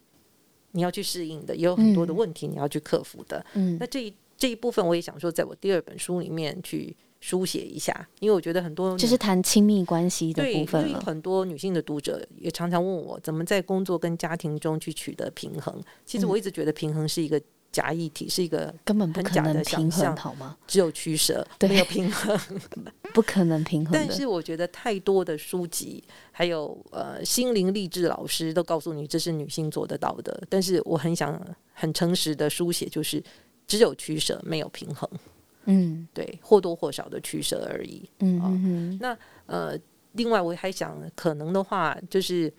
你要去适应的，也有很多的嗯问题你要去克服的。嗯那这一这一部分我也想说，在我第二本书里面去书写一下，因为我觉得很多就是谈亲密关系的对，部分了。很多女性的读者也常常问我，怎么在工作跟家庭中去取得平衡。其实我一直觉得平衡是一个假议题，是一个根本不可很假的能平衡，好吗？只有取舍，没有平衡。不可能平衡。但是我觉得太多的书籍，还有呃心灵励志老师都告诉你这是女性做得到的，但是我很想很诚实的书写，就是只有取舍，没有平衡。嗯对，或多或少的取舍而已。嗯那，呃，另外我还想，可能的话就是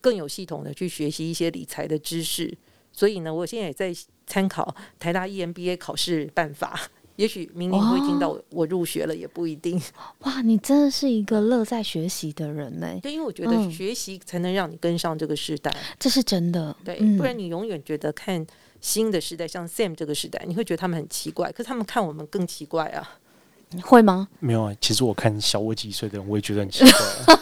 更有系统的去学习一些理财的知识。所以呢，我现在也在参考台大 E EMBA 考试办法，也许明年会听到我我入学了，也不一定。哇，你真的是一个乐在学习的人呢，对，因为我觉得嗯学习才能让你跟上这个时代。这是真的。对，嗯不然你永远觉得看新的时代，像 Sam 这个时代，你会觉得他们很奇怪，可是他们看我们更奇怪啊。会吗？没有啊，其实我看小我几岁的人，我也觉得很奇怪啊。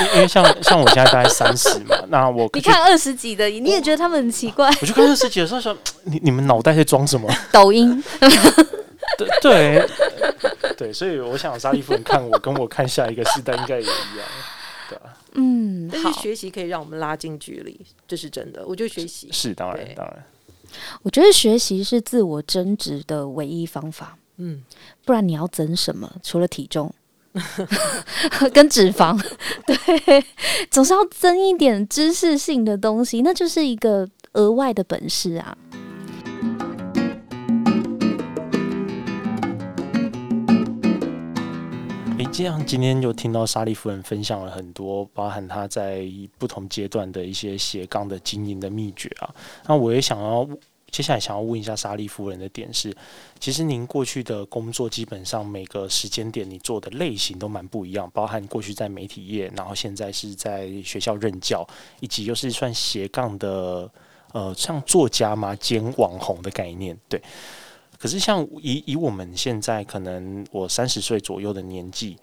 因 因为像像我现在大概三十嘛，那我你看二十几的，你也觉得他们很奇怪？我就看二十几的时候说，你你们脑袋在装什么？抖音，对对对，所以我想沙利夫人看我，跟我看下一个世代应该也一样，对吧？嗯，但是。学习可以让我们拉近距离，这是真的。我觉得学习是当然对当然，我觉得学习是自我增值的唯一方法，嗯，不然你要增什么？除了体重 跟脂肪，对，总是要增一点知识性的东西，那就是一个额外的本事啊。这样今天就听到莎莉夫人分享了很多，包含她在不同阶段的一些斜杠的经营的秘诀啊。那我也想要接下来想要问一下莎莉夫人的点是，其实您过去的工作基本上每个时间点你做的类型都蛮不一样，包含过去在媒体业，然后现在是在学校任教，以及又是算斜杠的呃像作家嘛兼网红的概念，对。可是像以以我们现在可能我三十岁左右的年纪，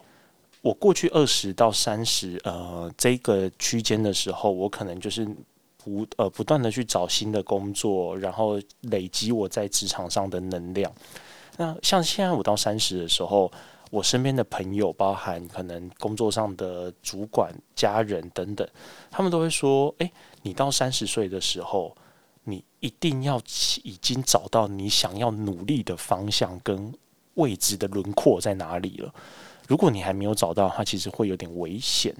我过去二十到三十呃这个区间的时候，我可能就是不呃不断的去找新的工作，然后累积我在职场上的能量。那像现在我到三十的时候，我身边的朋友，包含可能工作上的主管、家人等等，他们都会说：“诶，你到三十岁的时候。”一定要已经找到你想要努力的方向跟位置的轮廓在哪里了。如果你还没有找到它，其实会有点危险。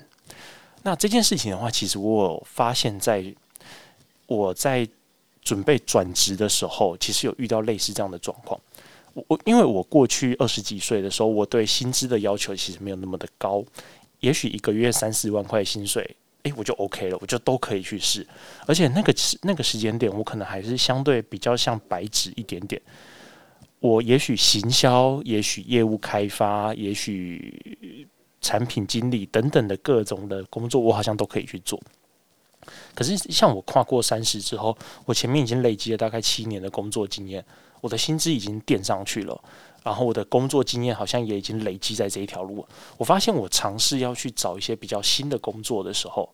那这件事情的话，其实我有发现，在我在准备转职的时候，其实有遇到类似这样的状况。我我因为我过去二十几岁的时候，我对薪资的要求其实没有那么的高，也许一个月三四万块薪水。诶，我就 OK 了，我就都可以去试，而且那个时那个时间点，我可能还是相对比较像白纸一点点。我也许行销，也许业务开发，也许产品经理等等的各种的工作，我好像都可以去做。可是像我跨过三十之后，我前面已经累积了大概七年的工作经验，我的薪资已经垫上去了。然后我的工作经验好像也已经累积在这一条路。我发现我尝试要去找一些比较新的工作的时候，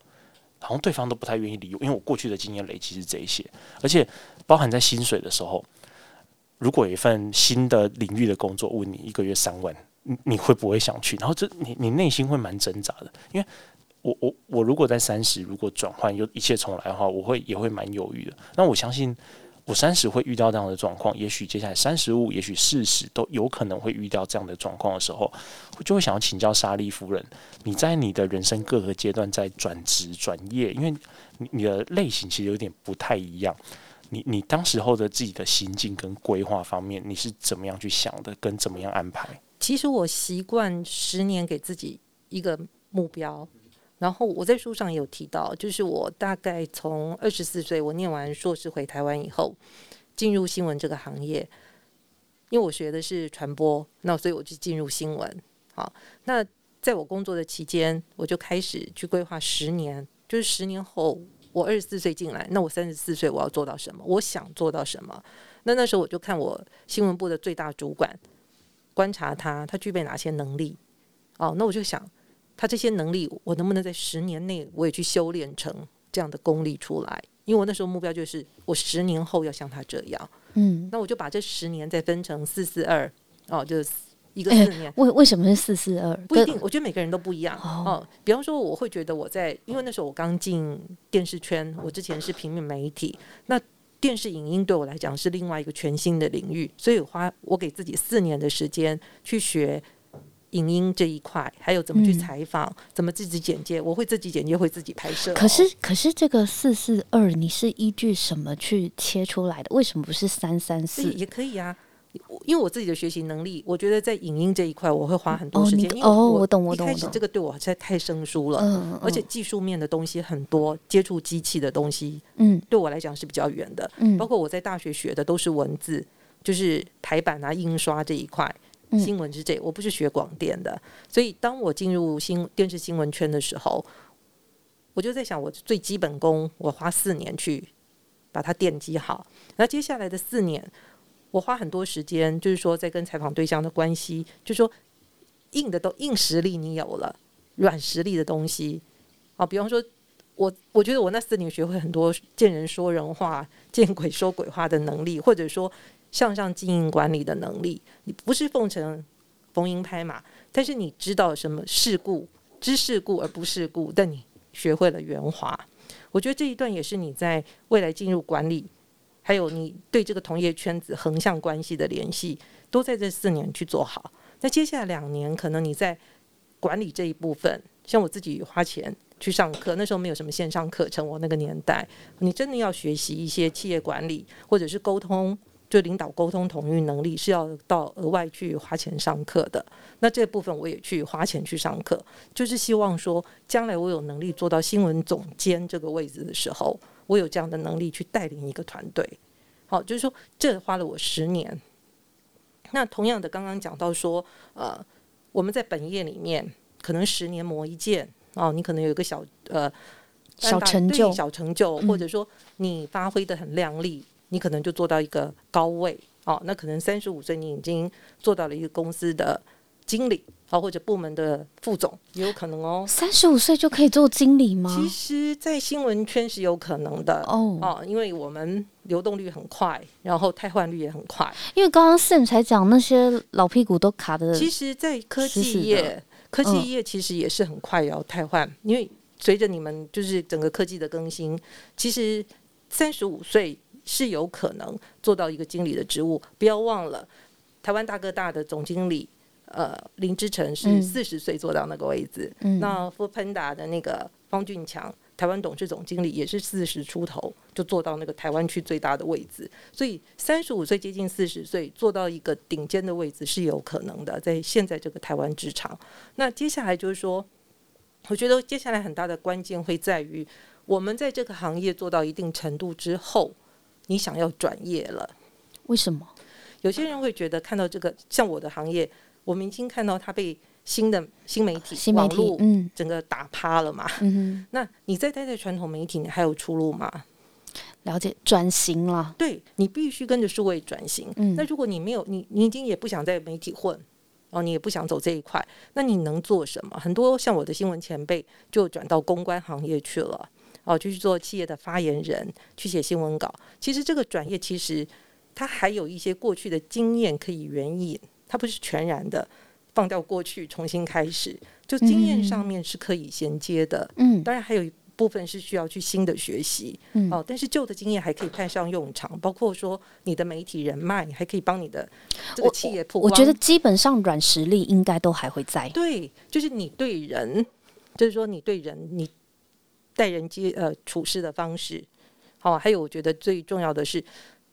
好像对方都不太愿意理我，因为我过去的经验累积是这一些，而且包含在薪水的时候，如果有一份新的领域的工作问你一个月三万，你你会不会想去？然后这你你内心会蛮挣扎的，因为我我我如果在三十，如果转换又一切重来的话，我会也会蛮犹豫的。那我相信。我三十会遇到这样的状况，也许接下来三十五，也许四十都有可能会遇到这样的状况的时候，就会想要请教莎莉夫人，你在你的人生各个阶段在转职转业，因为你你的类型其实有点不太一样，你你当时候的自己的心境跟规划方面，你是怎么样去想的，跟怎么样安排？其实我习惯十年给自己一个目标，然后我在书上也有提到，就是我大概从二十四岁，我念完硕士回台湾以后，进入新闻这个行业，因为我学的是传播，那所以我就进入新闻。好，那在我工作的期间，我就开始去规划十年，就是十年后我二十四岁进来，那我三十四岁我要做到什么？我想做到什么？那那时候我就看我新闻部的最大主管，观察他，他具备哪些能力？哦，那我就想。他这些能力，我能不能在十年内我也去修炼成这样的功力出来？因为我那时候目标就是，我十年后要像他这样。嗯，那我就把这十年再分成四四二哦，就是一个四年。为为什么是四四二？不一定，我觉得每个人都不一样哦哦。比方说，我会觉得我在，因为那时候我刚进电视圈，我之前是平面媒体，那电视影音对我来讲是另外一个全新的领域，所以我花我给自己四年的时间去学影音这一块，还有怎么去嗯采访，怎么自己剪接，我会自己剪接，会自己拍摄哦、可是可是这个四四二，你是依据什么去切出来的？为什么不是三三四？也可以啊。因为我自己的学习能力，我觉得在影音这一块我会花很多时间。因为哦我懂我懂我一开始这个对我实在太生疏了，嗯，而且嗯技术面的东西很多，接触机器的东西嗯对我来讲是比较远的。嗯，包括我在大学学的都是文字，就是排版啊、印刷这一块。新闻是这，我不是学广电的，所以当我进入新电视新闻圈的时候，我就在想，我最基本功，我花四年去把它奠基好。那接下来的四年，我花很多时间，就是说在跟采访对象的关系，就是说硬的都硬实力你有了，软实力的东西啊，比方说。我我觉得我那四年学会很多见人说人话、见鬼说鬼话的能力，或者说向上经营管理的能力。你不是奉承逢迎拍马，但是你知道什么事故，知世故而不世故，但你学会了圆滑。我觉得这一段也是你在未来进入管理，还有你对这个同业圈子横向关系的联系，都在这四年去做好。那接下来两年，可能你在管理这一部分，像我自己花钱去上课，那时候没有什么线上课程，我那个年代，你真的要学习一些企业管理或者是沟通，就领导沟通统御能力，是要到额外去花钱上课的。那这部分我也去花钱去上课，就是希望说，将来我有能力做到新闻总监这个位置的时候，我有这样的能力去带领一个团队。好，就是说这花了我十年。那同样的，刚刚讲到说，呃，我们在本业里面可能十年磨一剑哦，你可能有一个小呃小成就小成就，嗯或者说你发挥的很亮丽，你可能就做到一个高位哦。那可能三十五岁你已经做到了一个公司的经理啊、哦，或者部门的副总，也有可能哦。三十五岁就可以做经理吗？其实，在新闻圈是有可能的哦，哦，因为我们流动率很快，然后汰换率也很快。因为刚刚 Sam 才讲那些老屁股都卡的，其实，在科技业，科技嗯业其实也是很快要汰换，因为随着你们就是整个科技的更新，其实三十五岁是有可能做到一个经理的职务。不要忘了，台湾大哥大的总经理。呃，林之成是嗯四十岁做到那个位置，嗯那富喷达的那个方俊强，台湾董事总经理也是四十出头就做到那个台湾区最大的位置，所以三十五岁接近四十岁做到一个顶尖的位置是有可能的，在现在这个台湾职场。那接下来就是说，我觉得接下来很大的关键会在于，我们在这个行业做到一定程度之后，你想要转业了。为什么？有些人会觉得看到这个，像我的行业，我们已经看到它被新的新媒体、新媒体网络，嗯整个打趴了嘛。嗯那你再待在传统媒体，你还有出路吗？了解转型了，对你必须跟着数位转型。嗯那如果你没有，你你已经也不想在媒体混，哦，你也不想走这一块，那你能做什么？很多像我的新闻前辈就转到公关行业去了，哦，就去做企业的发言人，去写新闻稿。其实这个转业其实它还有一些过去的经验可以援引，它不是全然的放掉过去重新开始，就经验上面是可以衔接的。嗯当然还有一部分是需要去新的学习，嗯哦，但是旧的经验还可以派上用场，包括说你的媒体人脉，你还可以帮你的这个企业曝光。我觉得基本上软实力应该都还会在，对，就是你对人，就是说你对人，你待人接呃处事的方式，好、还有我觉得最重要的是，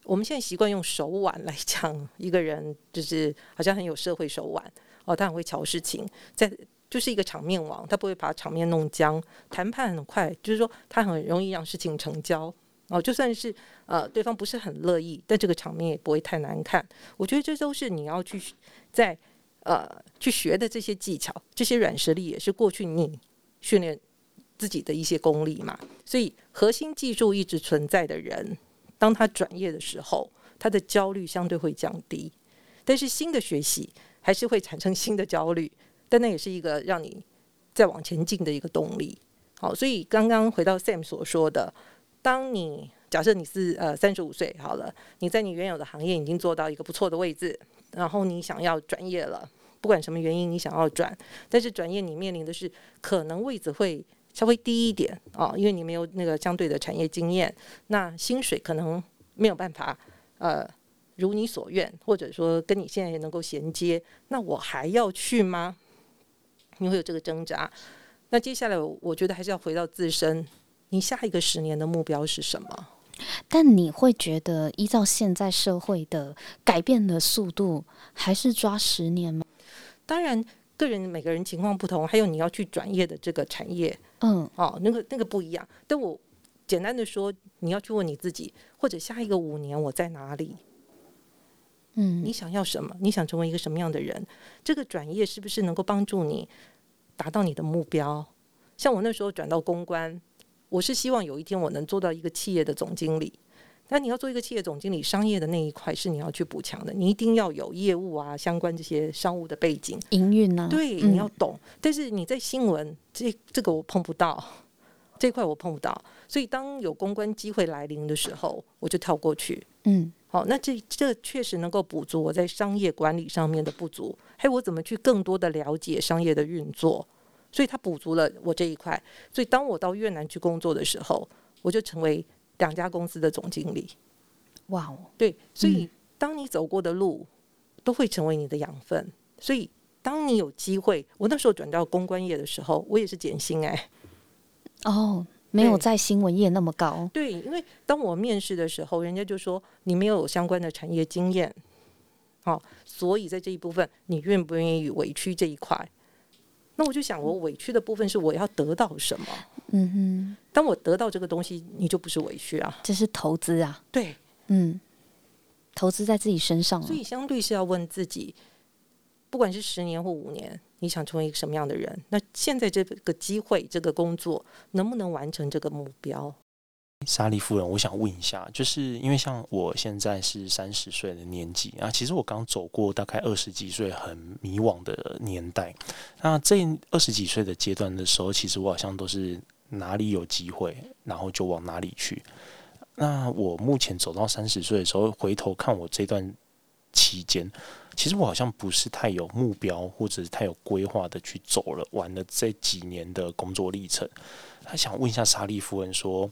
我们现在习惯用手腕来讲一个人，就是好像很有社会手腕哦，他很会瞧事情，在就是一个场面王，他不会把场面弄僵，谈判很快，就是说他很容易让事情成交。哦，就算是呃对方不是很乐意，但这个场面也不会太难看。我觉得这都是你要去在呃去学的这些技巧，这些软实力也是过去你训练自己的一些功力嘛。所以核心技术一直存在的人，当他转业的时候，他的焦虑相对会降低。但是新的学习还是会产生新的焦虑，但那也是一个让你再往前进的一个动力。好，所以刚刚回到 Sam 所说的，当你假设你是呃三十五岁好了，你在你原有的行业已经做到一个不错的位置，然后你想要转业了，不管什么原因你想要转，但是转业你面临的是可能位置会稍微低一点哦，因为你没有那个相对的产业经验，那薪水可能没有办法呃如你所愿，或者说跟你现在也能够衔接，那我还要去吗？你会有这个挣扎。那接下来我觉得还是要回到自身，你下一个十年的目标是什么？但你会觉得依照现在社会的改变的速度，还是抓十年吗？当然，个人每个人情况不同，还有你要去转业的这个产业，嗯，哦，那个那个不一样。但我简单的说，你要去问你自己，或者下一个五年我在哪里？嗯，你想要什么？你想成为一个什么样的人？这个转业是不是能够帮助你达到你的目标？像我那时候转到公关，我是希望有一天我能做到一个企业的总经理。那你要做一个企业总经理，商业的那一块是你要去补强的，你一定要有业务啊相关这些商务的背景、营运呢？对，你要懂。但是你在新闻这这个我碰不到，这块我碰不到。所以当有公关机会来临的时候，我就跳过去。嗯。好，那这这确实能够补足我在商业管理上面的不足，还有我怎么去更多的了解商业的运作，所以它补足了我这一块。所以当我到越南去工作的时候，我就成为两家公司的总经理。哇哦，对，所以当你走过的路都会成为你的养分。所以当你有机会，我那时候转到公关业的时候，我也是减薪哎。哦。没有在新闻业那么高。对，因为当我面试的时候，人家就说你没有相关的产业经验，好，所以在这一部分，你愿不愿意委屈这一块？那我就想，我委屈的部分是我要得到什么？嗯哼。当我得到这个东西，你就不是委屈啊，这是投资啊。对，嗯，投资在自己身上，所以相对是要问自己，不管是十年或五年。你想成为一个什么样的人？那现在这个机会，这个工作能不能完成这个目标？莎莉夫人，我想问一下，就是因为像我现在是三十岁的年纪啊，其实我刚走过大概二十几岁很迷惘的年代。那这二十几岁的阶段的时候，其实我好像都是哪里有机会，然后就往哪里去。那我目前走到三十岁的时候，回头看我这段期间。其实我好像不是太有目标，或者是太有规划的去走了完了这几年的工作历程。他想问一下莎莉夫人说，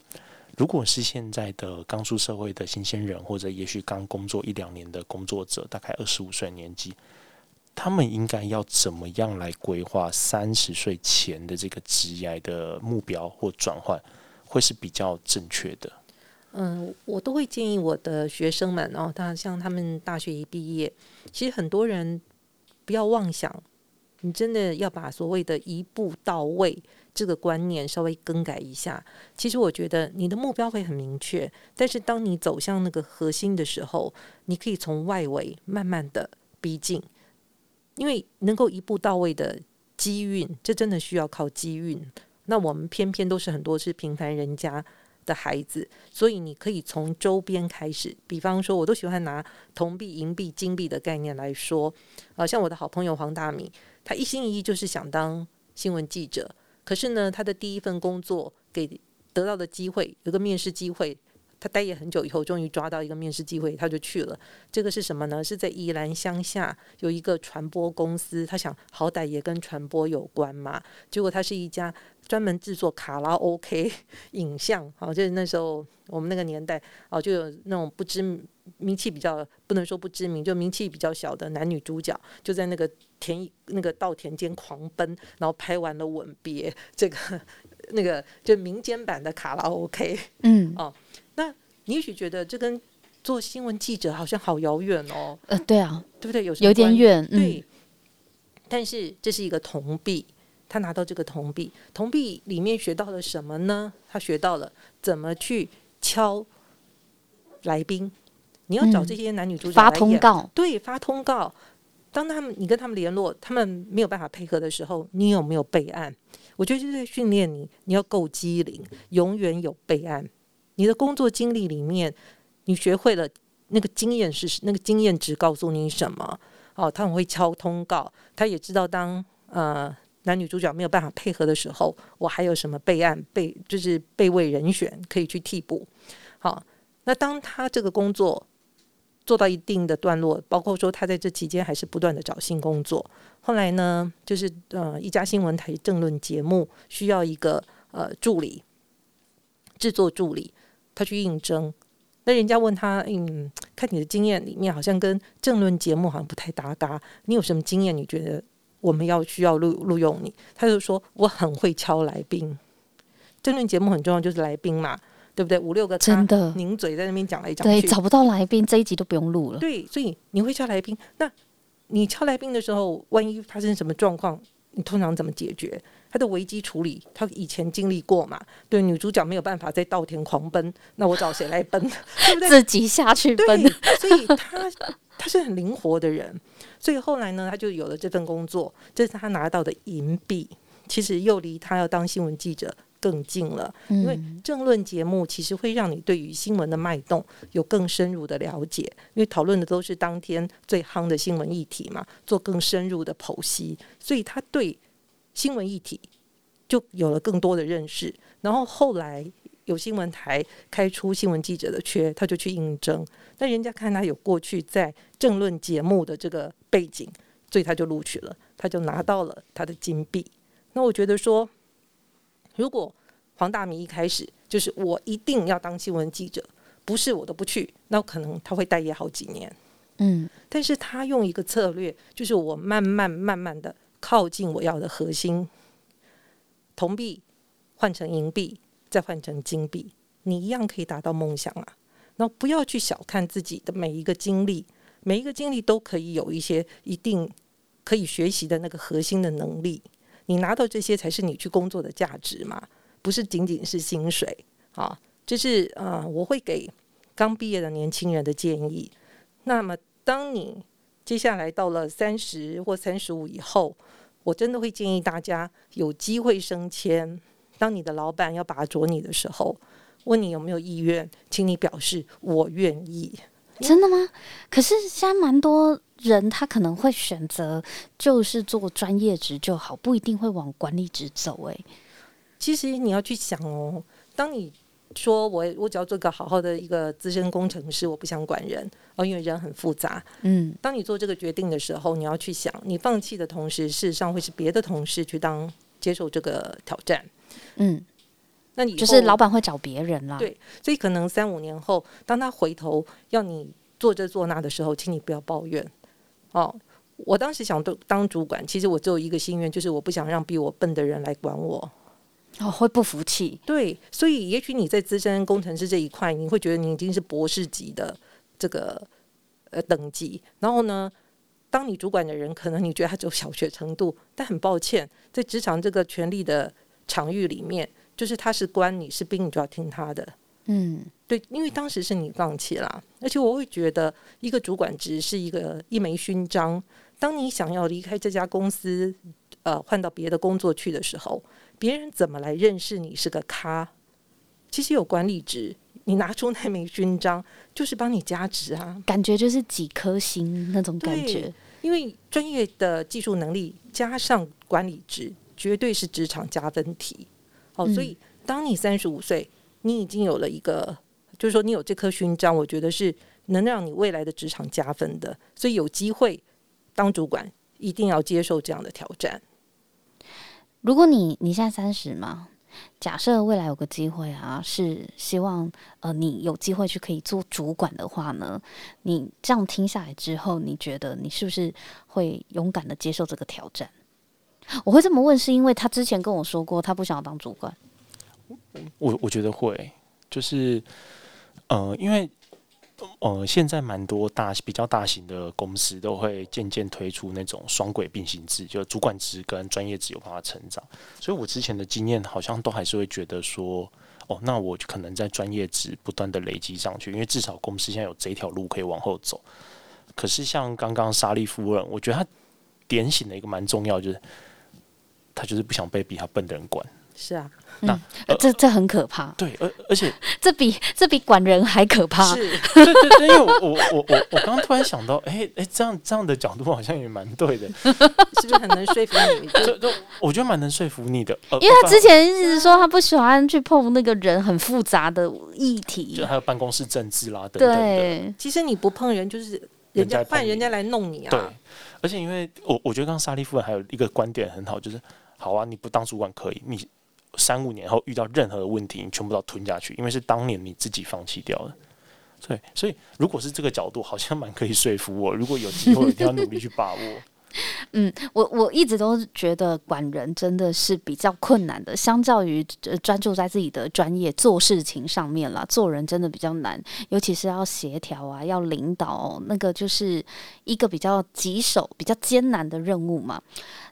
如果是现在的刚出社会的新鲜人，或者也许刚工作一两年的工作者，大概二十五岁年纪，他们应该要怎么样来规划三十岁前的这个职业的目标或转换，会是比较正确的？嗯，我都会建议我的学生们哦，他像他们大学一毕业，其实很多人不要妄想，你真的要把所谓的一步到位这个观念稍微更改一下。其实我觉得你的目标会很明确，但是当你走向那个核心的时候，你可以从外围慢慢的逼近，因为能够一步到位的机运，这真的需要靠机运。那我们偏偏都是很多是平凡人家。的孩子，所以你可以从周边开始，比方说，我都喜欢拿铜币、银币、金币的概念来说，啊，像我的好朋友黄大米，他一心一意就是想当新闻记者，可是呢，他的第一份工作给得到的机会，有个面试机会。他待业很久以后，终于抓到一个面试机会，他就去了。这个是什么呢？是在宜兰乡下有一个传播公司，他想好歹也跟传播有关嘛。结果他是一家专门制作卡拉 OK 影像，好，就是那时候我们那个年代，哦，就有那种不知名气比较不能说不知名，就名气比较小的男女主角，就在那个田那个稻田间狂奔，然后拍完了吻别，这个 那个就民间版的卡拉 OK，嗯，哦。那你也许觉得这跟做新闻记者好像好遥远哦。呃，对啊，对不对？有有点远。对。但是这是一个铜币，他拿到这个铜币，铜币里面学到了什么呢？他学到了怎么去敲来宾。你要找这些男女主角发通告，对，发通告。当他们你跟他们联络，他们没有办法配合的时候，你有没有备案？我觉得就是在训练你，你要够机灵，永远有备案。你的工作经历里面，你学会了那个经验是那个经验值告诉你什么？哦，他很会敲通告，他也知道当呃男女主角没有办法配合的时候，我还有什么备案备就是备位人选可以去替补。好，那当他这个工作做到一定的段落，包括说他在这期间还是不断的找新工作。后来呢，就是呃一家新闻台政论节目需要一个呃助理，制作助理，他去应征。那人家问他，嗯，看你的经验里面好像跟政论节目好像不太搭嘎，你有什么经验？你觉得我们要需要录录用你？他就说我很会敲来宾，政论节目很重要，就是来宾嘛，对不对？五六个真的拧嘴在那边讲来讲去，对，找不到来宾这一集都不用录了。对，所以你会敲来宾，那你敲来宾的时候，万一发生什么状况，你通常怎么解决？他的危机处理，他以前经历过嘛？对，女主角没有办法在稻田狂奔，那我找谁来奔？对不对？自己下去奔。所以他他是很灵活的人，所以后来呢，他就有了这份工作，这是他拿到的银币。其实又离他要当新闻记者更近了，因为政论节目其实会让你对于新闻的脉动有更深入的了解，因为讨论的都是当天最夯的新闻议题嘛，做更深入的剖析，所以他对。新闻议题就有了更多的认识，然后后来有新闻台开出新闻记者的缺，他就去应征。但人家看他有过去在政论节目的这个背景，所以他就录取了，他就拿到了他的金币。那我觉得说，如果黄大明一开始就是我一定要当新闻记者，不是我都不去，那可能他会待业好几年。嗯，但是他用一个策略，就是我慢慢慢慢的。靠近我要的核心，铜币换成银币，再换成金币，你一样可以达到梦想啊！那不要去小看自己的每一个经历，每一个经历都可以有一些一定可以学习的那个核心的能力。你拿到这些才是你去工作的价值嘛，不是仅仅是薪水啊！这是啊，我会给刚毕业的年轻人的建议。那么，当你接下来到了三十或三十五以后，我真的会建议大家有机会升迁。当你的老板要拔擢你的时候，问你有没有意愿，请你表示我愿意。真的吗？可是现在蛮多人他可能会选择就是做专业职就好，不一定会往管理职走。诶，其实你要去想哦，当你。说我我只要做个好好的一个资深工程师，我不想管人哦，因为人很复杂。嗯，当你做这个决定的时候，你要去想，你放弃的同时，事实上会是别的同事去当接受这个挑战。嗯，那你就是老板会找别人啦。对，所以可能三五年后，当他回头要你做这做那的时候，请你不要抱怨。哦，我当时想当当主管，其实我只有一个心愿，就是我不想让比我笨的人来管我。哦，会不服气。对，所以也许你在资深工程师这一块，你会觉得你已经是博士级的这个呃等级。然后呢，当你主管的人，可能你觉得他只有小学程度，但很抱歉，在职场这个权力的场域里面，就是他是官，你是兵，你就要听他的。嗯，对，因为当时是你放弃了，而且我会觉得一个主管职是一个一枚勋章。当你想要离开这家公司，呃，换到别的工作去的时候。别人怎么来认识你是个咖？其实有管理值，你拿出那枚勋章，就是帮你加值啊，感觉就是几颗星那种感觉。因为专业的技术能力加上管理值，绝对是职场加分题。哦，所以当你三十五岁，你已经有了一个，就是说你有这颗勋章，我觉得是能让你未来的职场加分的。所以有机会当主管，一定要接受这样的挑战。如果你你现在三十嘛，假设未来有个机会啊，是希望呃你有机会去可以做主管的话呢，你这样听下来之后，你觉得你是不是会勇敢的接受这个挑战？我会这么问，是因为他之前跟我说过，他不想要当主管。我我觉得会，就是呃，因为。呃，现在蛮多大比较大型的公司都会渐渐推出那种双轨并行制，就主管职跟专业职有办法成长。所以我之前的经验好像都还是会觉得说，哦，那我就可能在专业职不断的累积上去，因为至少公司现在有这条路可以往后走。可是像刚刚莎莉夫人，我觉得她点醒了一个蛮重要，就是她就是不想被比她笨的人管。是啊，那呃这这很可怕，对，而而且 这比这比管人还可怕。是 对对对，因为我我我我我刚刚突然想到，哎哎，这样这样的角度好像也蛮对的，是不是很能说服你？就就就我觉得蛮能说服你的，呃因为他之前前一直说他不喜欢去碰那个人很复杂的议题就，还有办公室政治啦等等的，对，其实你不碰人，就是人家换人家来弄你啊对啊。，而且因为我我觉得刚刚莎莉夫人还有一个观点很好，就是好啊，你不当主管可以，你三五年后遇到任何的问题，你全部都吞下去，因为是当年你自己放弃掉的。对，所以如果是这个角度，好像蛮可以说服我。如果有机会，一定要努力去把握。嗯，我我一直都觉得管人真的是比较困难的，相较于专注在自己的专业做事情上面啦，做人真的比较难，尤其是要协调啊，要领导、哦，那个就是一个比较棘手、比较艰难的任务嘛。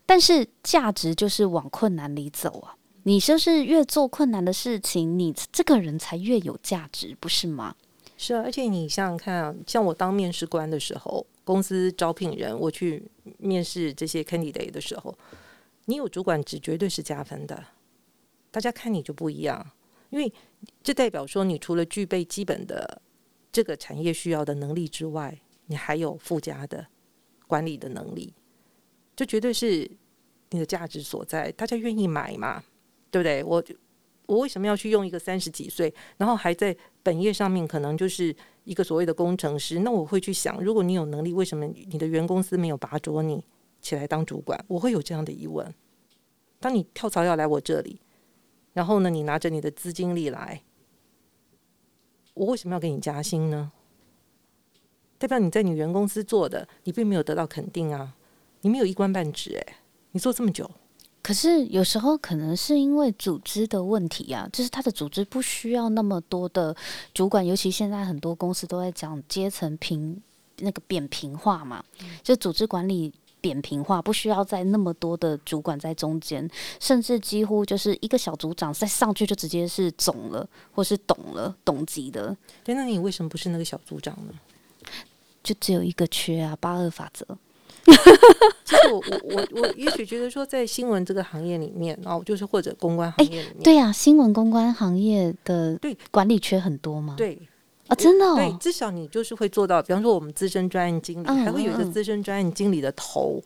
但是价值就是往困难里走啊，你就是越做困难的事情，你这个人才越有价值，不是吗？是啊，而且你想想看啊，像我当面试官的时候，公司招聘人，我去面试这些 candidate 的时候，你有主管职绝对是加分的，大家看你就不一样，因为这代表说你除了具备基本的这个产业需要的能力之外，你还有附加的管理的能力，这绝对是你的价值所在，大家愿意买嘛，对不对？我我为什么要去用一个三十几岁，然后还在本业上面可能就是一个所谓的工程师？那我会去想，如果你有能力，为什么你的原公司没有拔擢你起来当主管？我会有这样的疑问。当你跳槽要来我这里，然后呢，你拿着你的资金力来，我为什么要给你加薪呢？代表你在你原公司做的，你并没有得到肯定啊，你没有一官半职，诶，你做这么久。可是有时候可能是因为组织的问题啊，就是他的组织不需要那么多的主管，尤其现在很多公司都在讲阶层平那个扁平化嘛，就组织管理扁平化，不需要在那么多的主管在中间，甚至几乎就是一个小组长再上去就直接是总了，或是懂了懂级的，对，那你为什么不是那个小组长呢？就只有一个缺啊，八二法则。其实我我我我也许觉得说，在新闻这个行业里面，然后就是或者公关行业里面，对呀、新闻公关行业的对管理缺很多吗？对啊，真的对，哦，至少你就是会做到。比方说，我们资深专案经理，嗯还会有一个资深专案经理的头，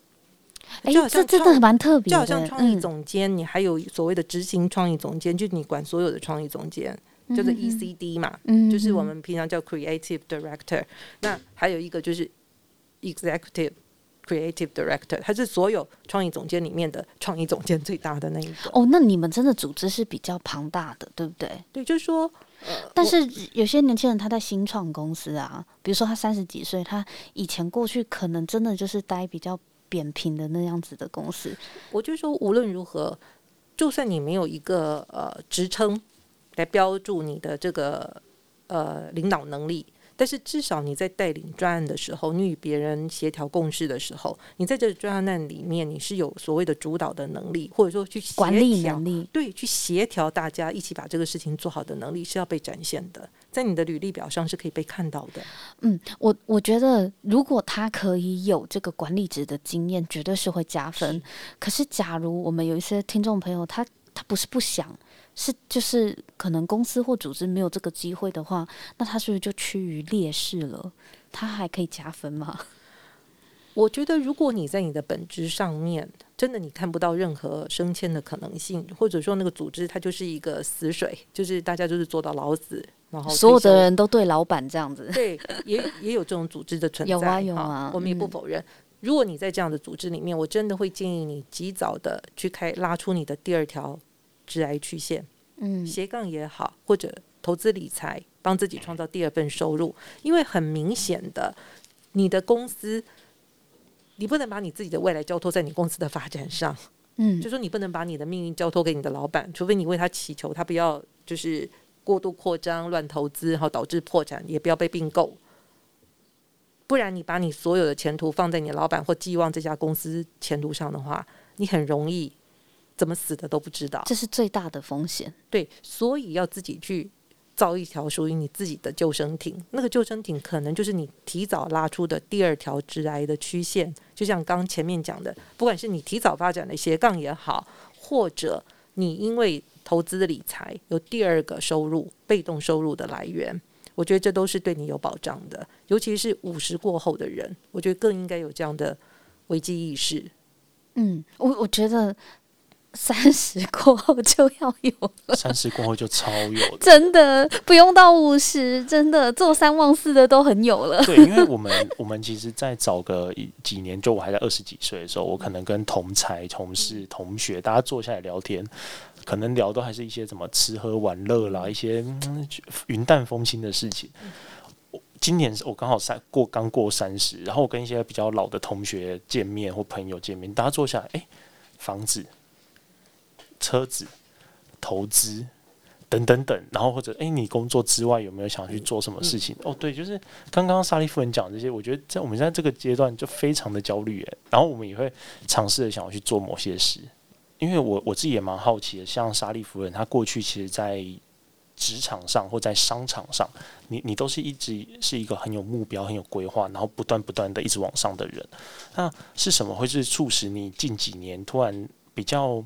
哎、就好像这真的蛮特别的，就好像创意嗯总监，你还有所谓的执行创意总监，就你管所有的创意总监，就是 ECD 嘛，嗯就是我们平常叫 Creative Director。那还有一个就是 Executive Creative Director，他是所有创意总监里面的创意总监最大的那一个。哦，那你们真的组织是比较庞大的，对不对？对，就是说，呃，但是有些年轻人他在新创公司啊，比如说他三十几岁，他以前过去可能真的就是待比较扁平的那样子的公司，我就说，无论如何，就算你没有一个呃职称来标注你的这个呃领导能力，但是至少你在带领专案的时候，你与别人协调共事的时候，你在这专案里面你是有所谓的主导的能力，或者说去管理能力。对，去协调大家一起把这个事情做好的能力是要被展现的，在你的履历表上是可以被看到的。嗯，我我觉得如果他可以有这个管理职的经验，绝对是会加分。可是，假如我们有一些听众朋友，他他不是不想，是就是可能公司或组织没有这个机会的话，那他是不是就趋于劣势了？他还可以加分吗？我觉得，如果你在你的本质上面真的你看不到任何升迁的可能性，或者说那个组织它就是一个死水，就是大家就是做到老死，然后所有的人都对老板这样子，对，也也有这种组织的存在，有啊有哈啊我们也不嗯否认。如果你在这样的组织里面，我真的会建议你及早的去开拉出你的第二条职癌曲线，嗯，斜杠也好，或者投资理财，帮自己创造第二份收入。因为很明显的，你的公司，你不能把你自己的未来交托在你公司的发展上，嗯 就说你不能把你的命运交托给你的老板，除非你为他祈求，他不要就是过度扩张、乱投资，然后导致破产，也不要被并购。不然，你把你所有的前途放在你老板或寄望这家公司前途上的话，你很容易怎么死的都不知道。这是最大的风险。对，所以要自己去造一条属于你自己的救生艇。那个救生艇可能就是你提早拉出的第二条直癌的曲线，就像刚前面讲的，不管是你提早发展的斜杠也好，或者你因为投资的理财有第二个收入，被动收入的来源，我觉得这都是对你有保障的。尤其是五十过后的人，我觉得更应该有这样的危机意识。嗯，我我觉得。三十过后就要有了，三十过后就超有了，真的不用到五十，真的做三望四的都很有了。对，因为我们我们其实，在早个几年，就我还在二十几岁的时候，我可能跟同才、同事、同学，大家坐下来聊天，可能聊都还是一些什么吃喝玩乐啦，一些云淡风轻的事情。今年我刚好三过刚过三十，然后我跟一些比较老的同学见面或朋友见面，大家坐下来，哎，房子。车子、投资等等等，然后或者哎，你工作之外有没有想去做什么事情？哦，对，就是刚刚莎莉夫人讲这些，我觉得在我们在这个阶段就非常的焦虑诶，然后我们也会尝试的想要去做某些事，因为我我自己也蛮好奇的，像莎莉夫人，她过去其实，在职场上或在商场上，你你都是一直是一个很有目标、很有规划，然后不断不断的一直往上的人。那是什么会是促使你近几年突然比较？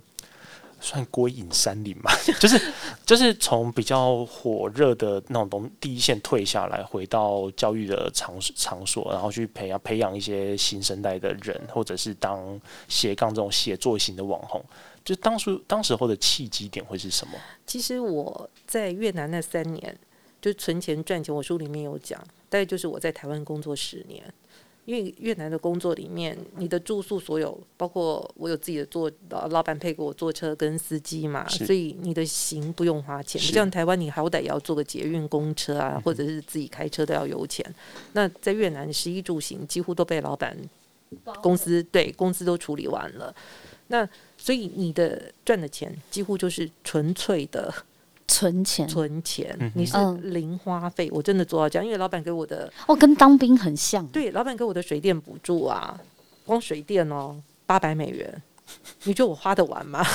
算归隐山林嘛，就是就是从比较火热的那种东第一线退下来，回到教育的场场所，然后去培养培养一些新生代的人，或者是当斜杠这种写作型的网红。就当初当时候的契机点会是什么？其实我在越南那三年就存钱赚钱，我书里面有讲，大概就是我在台湾工作十年。因为越南的工作里面，你的住宿所有，包括我有自己的坐老板配给我坐车跟司机嘛，所以你的行不用花钱。不像台湾，你好歹也要坐个捷运公车啊，或者是自己开车都要油钱。那在越南，食衣住行几乎都被老板公司对公司都处理完了。那所以你的赚的钱几乎就是纯粹的。存钱，存钱，你是零花费，我真的做到这样，因为老板给我的，哦，跟当兵很像。对，老板给我的水电补助啊，光水电哦，八百美元，你觉得我花得完吗？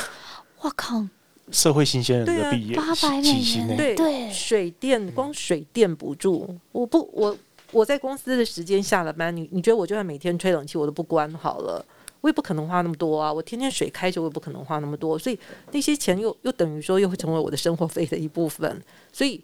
我靠，社会新鲜人的毕业，八百美元，对对，水电光水电补助，我不，我我在公司的时间下了班，你你觉得我就算每天吹冷气，我都不关好了。我也不可能花那么多啊！我天天水开着，我也不可能花那么多，所以那些钱又又等于说又会成为我的生活费的一部分。所以，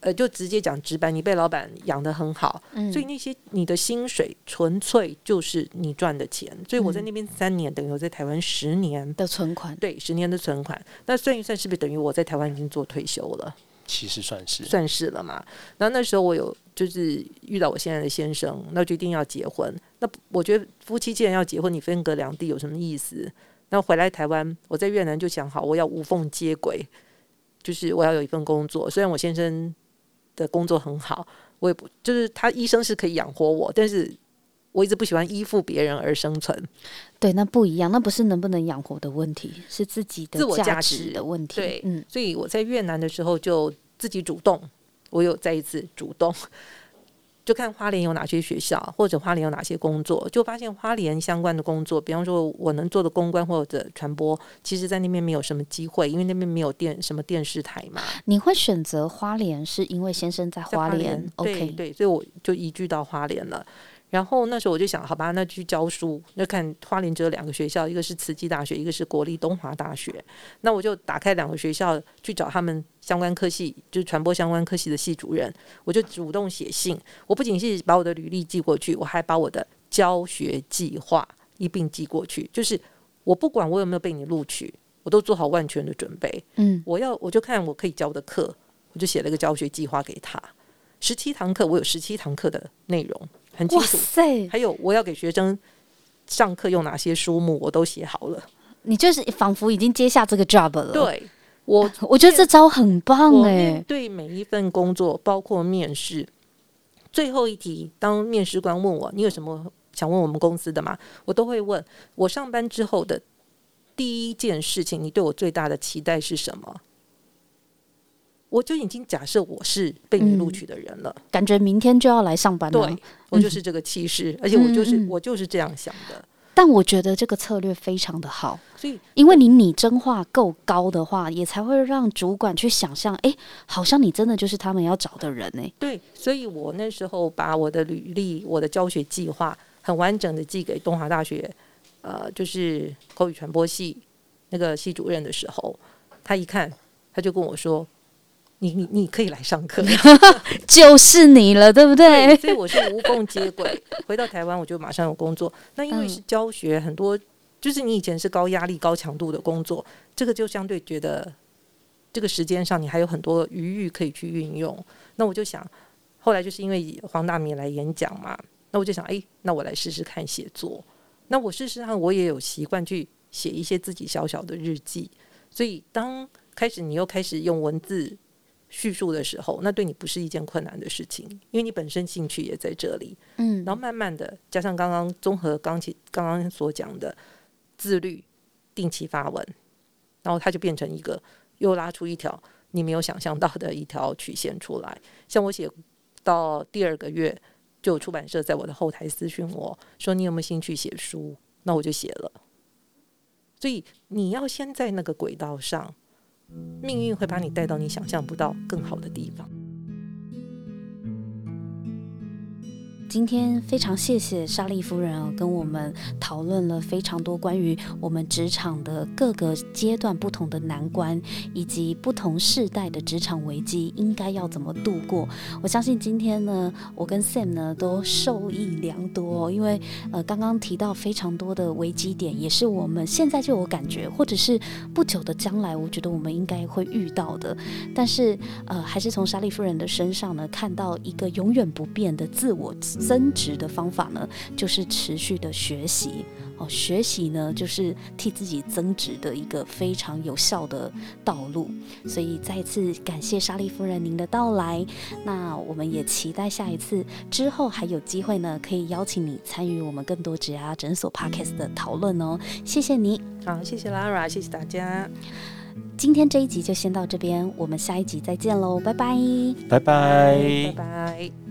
呃，就直接讲直白，你被老板养得很好，所以那些你的薪水纯粹就是你赚的钱。所以我在那边三年，等于我在台湾十年的存款，对，十年的存款。那算一算，是不是等于我在台湾已经做退休了？其实算是算是了嘛。然后那时候我有就是遇到我现在的先生，那就一定要结婚。那我觉得夫妻既然要结婚，你分隔两地有什么意思？那回来台湾，我在越南就想好，我要无缝接轨，就是我要有一份工作。虽然我先生的工作很好，我也不就是他医生是可以养活我，但是我一直不喜欢依附别人而生存。对，那不一样，那不是能不能养活的问题，是自己的自我价值的问题。对，嗯，所以我在越南的时候就。自己主动，我有再一次主动，就看花莲有哪些学校，或者花莲有哪些工作，就发现花莲相关的工作，比方说我能做的公关或者传播，其实在那边没有什么机会，因为那边没有电什么电视台嘛。你会选择花莲，是因为先生在花莲？OK，对，所以我就移居到花莲了。然后那时候我就想，好吧，那去教书。那看花莲只有两个学校，一个是慈济大学，一个是国立东华大学。那我就打开两个学校去找他们相关科系，就是传播相关科系的系主任。我就主动写信，我不仅是把我的履历寄过去，我还把我的教学计划一并寄过去。就是我不管我有没有被你录取，我都做好万全的准备。嗯，我要我就看我可以教的课，我就写了个教学计划给他。十七堂课，我有十七堂课的内容。很清楚，还有我要给学生上课用哪些书目，我都写好了。你就是仿佛已经接下这个 job 了。对我，我觉得这招很棒哎。对每一份工作，包括面试，最后一题，当面试官问我你有什么想问我们公司的吗？我都会问我上班之后的第一件事情，你对我最大的期待是什么？我就已经假设我是被你录取的人了，感觉明天就要来上班了。对，我就是这个气势，而且我就是我就是这样想的。但我觉得这个策略非常的好，所以因为你拟真化够高的话，也才会让主管去想象，哎，好像你真的就是他们要找的人呢。对，所以我那时候把我的履历、我的教学计划很完整的寄给东华大学，呃，就是口语传播系。那个系主任的时候，他一看，他就跟我说：“你你你可以来上课。”就是你了，对不对？所以我是无缝接轨。回到台湾，我就马上有工作。那因为是教学，很多就是你以前是高压力、高强度的工作，这个就相对觉得这个时间上你还有很多余裕可以去运用。那我就想，后来就是因为黄大明来演讲嘛，那我就想，哎，那我来试试看写作。那我事实上我也有习惯去写一些自己小小的日记。所以当开始你又开始用文字。叙述的时候，那对你不是一件困难的事情，因为你本身兴趣也在这里。嗯，然后慢慢的加上刚刚综合刚起刚刚所讲的自律、定期发文，然后它就变成一个又拉出一条你没有想象到的一条曲线出来。像我写到第二个月，就有出版社在我的后台私讯我说你有没有兴趣写书？那我就写了。所以你要先在那个轨道上。命运会把你带到你想象不到更好的地方。今天非常谢谢莎莉夫人啊，跟我们讨论了非常多关于我们职场的各个阶段不同的难关，以及不同世代的职场危机应该要怎么度过。我相信今天呢，我跟 Sam 呢都受益良多，哦因为呃刚刚提到非常多的危机点，也是我们现在就有感觉，或者是不久的将来，我觉得我们应该会遇到的。但是呃，还是从莎莉夫人的身上呢，看到一个永远不变的自我。增值的方法呢，就是持续的学习哦。学习呢，就是替自己增值的一个非常有效的道路。所以再次感谢莎莉夫人您的到来。那我们也期待下一次之后还有机会呢，可以邀请你参与我们更多职涯诊所 Podcast 的讨论哦。谢谢你，好，谢谢 Lara，谢谢大家。今天这一集就先到这边，我们下一集再见喽，拜拜，拜拜，拜拜。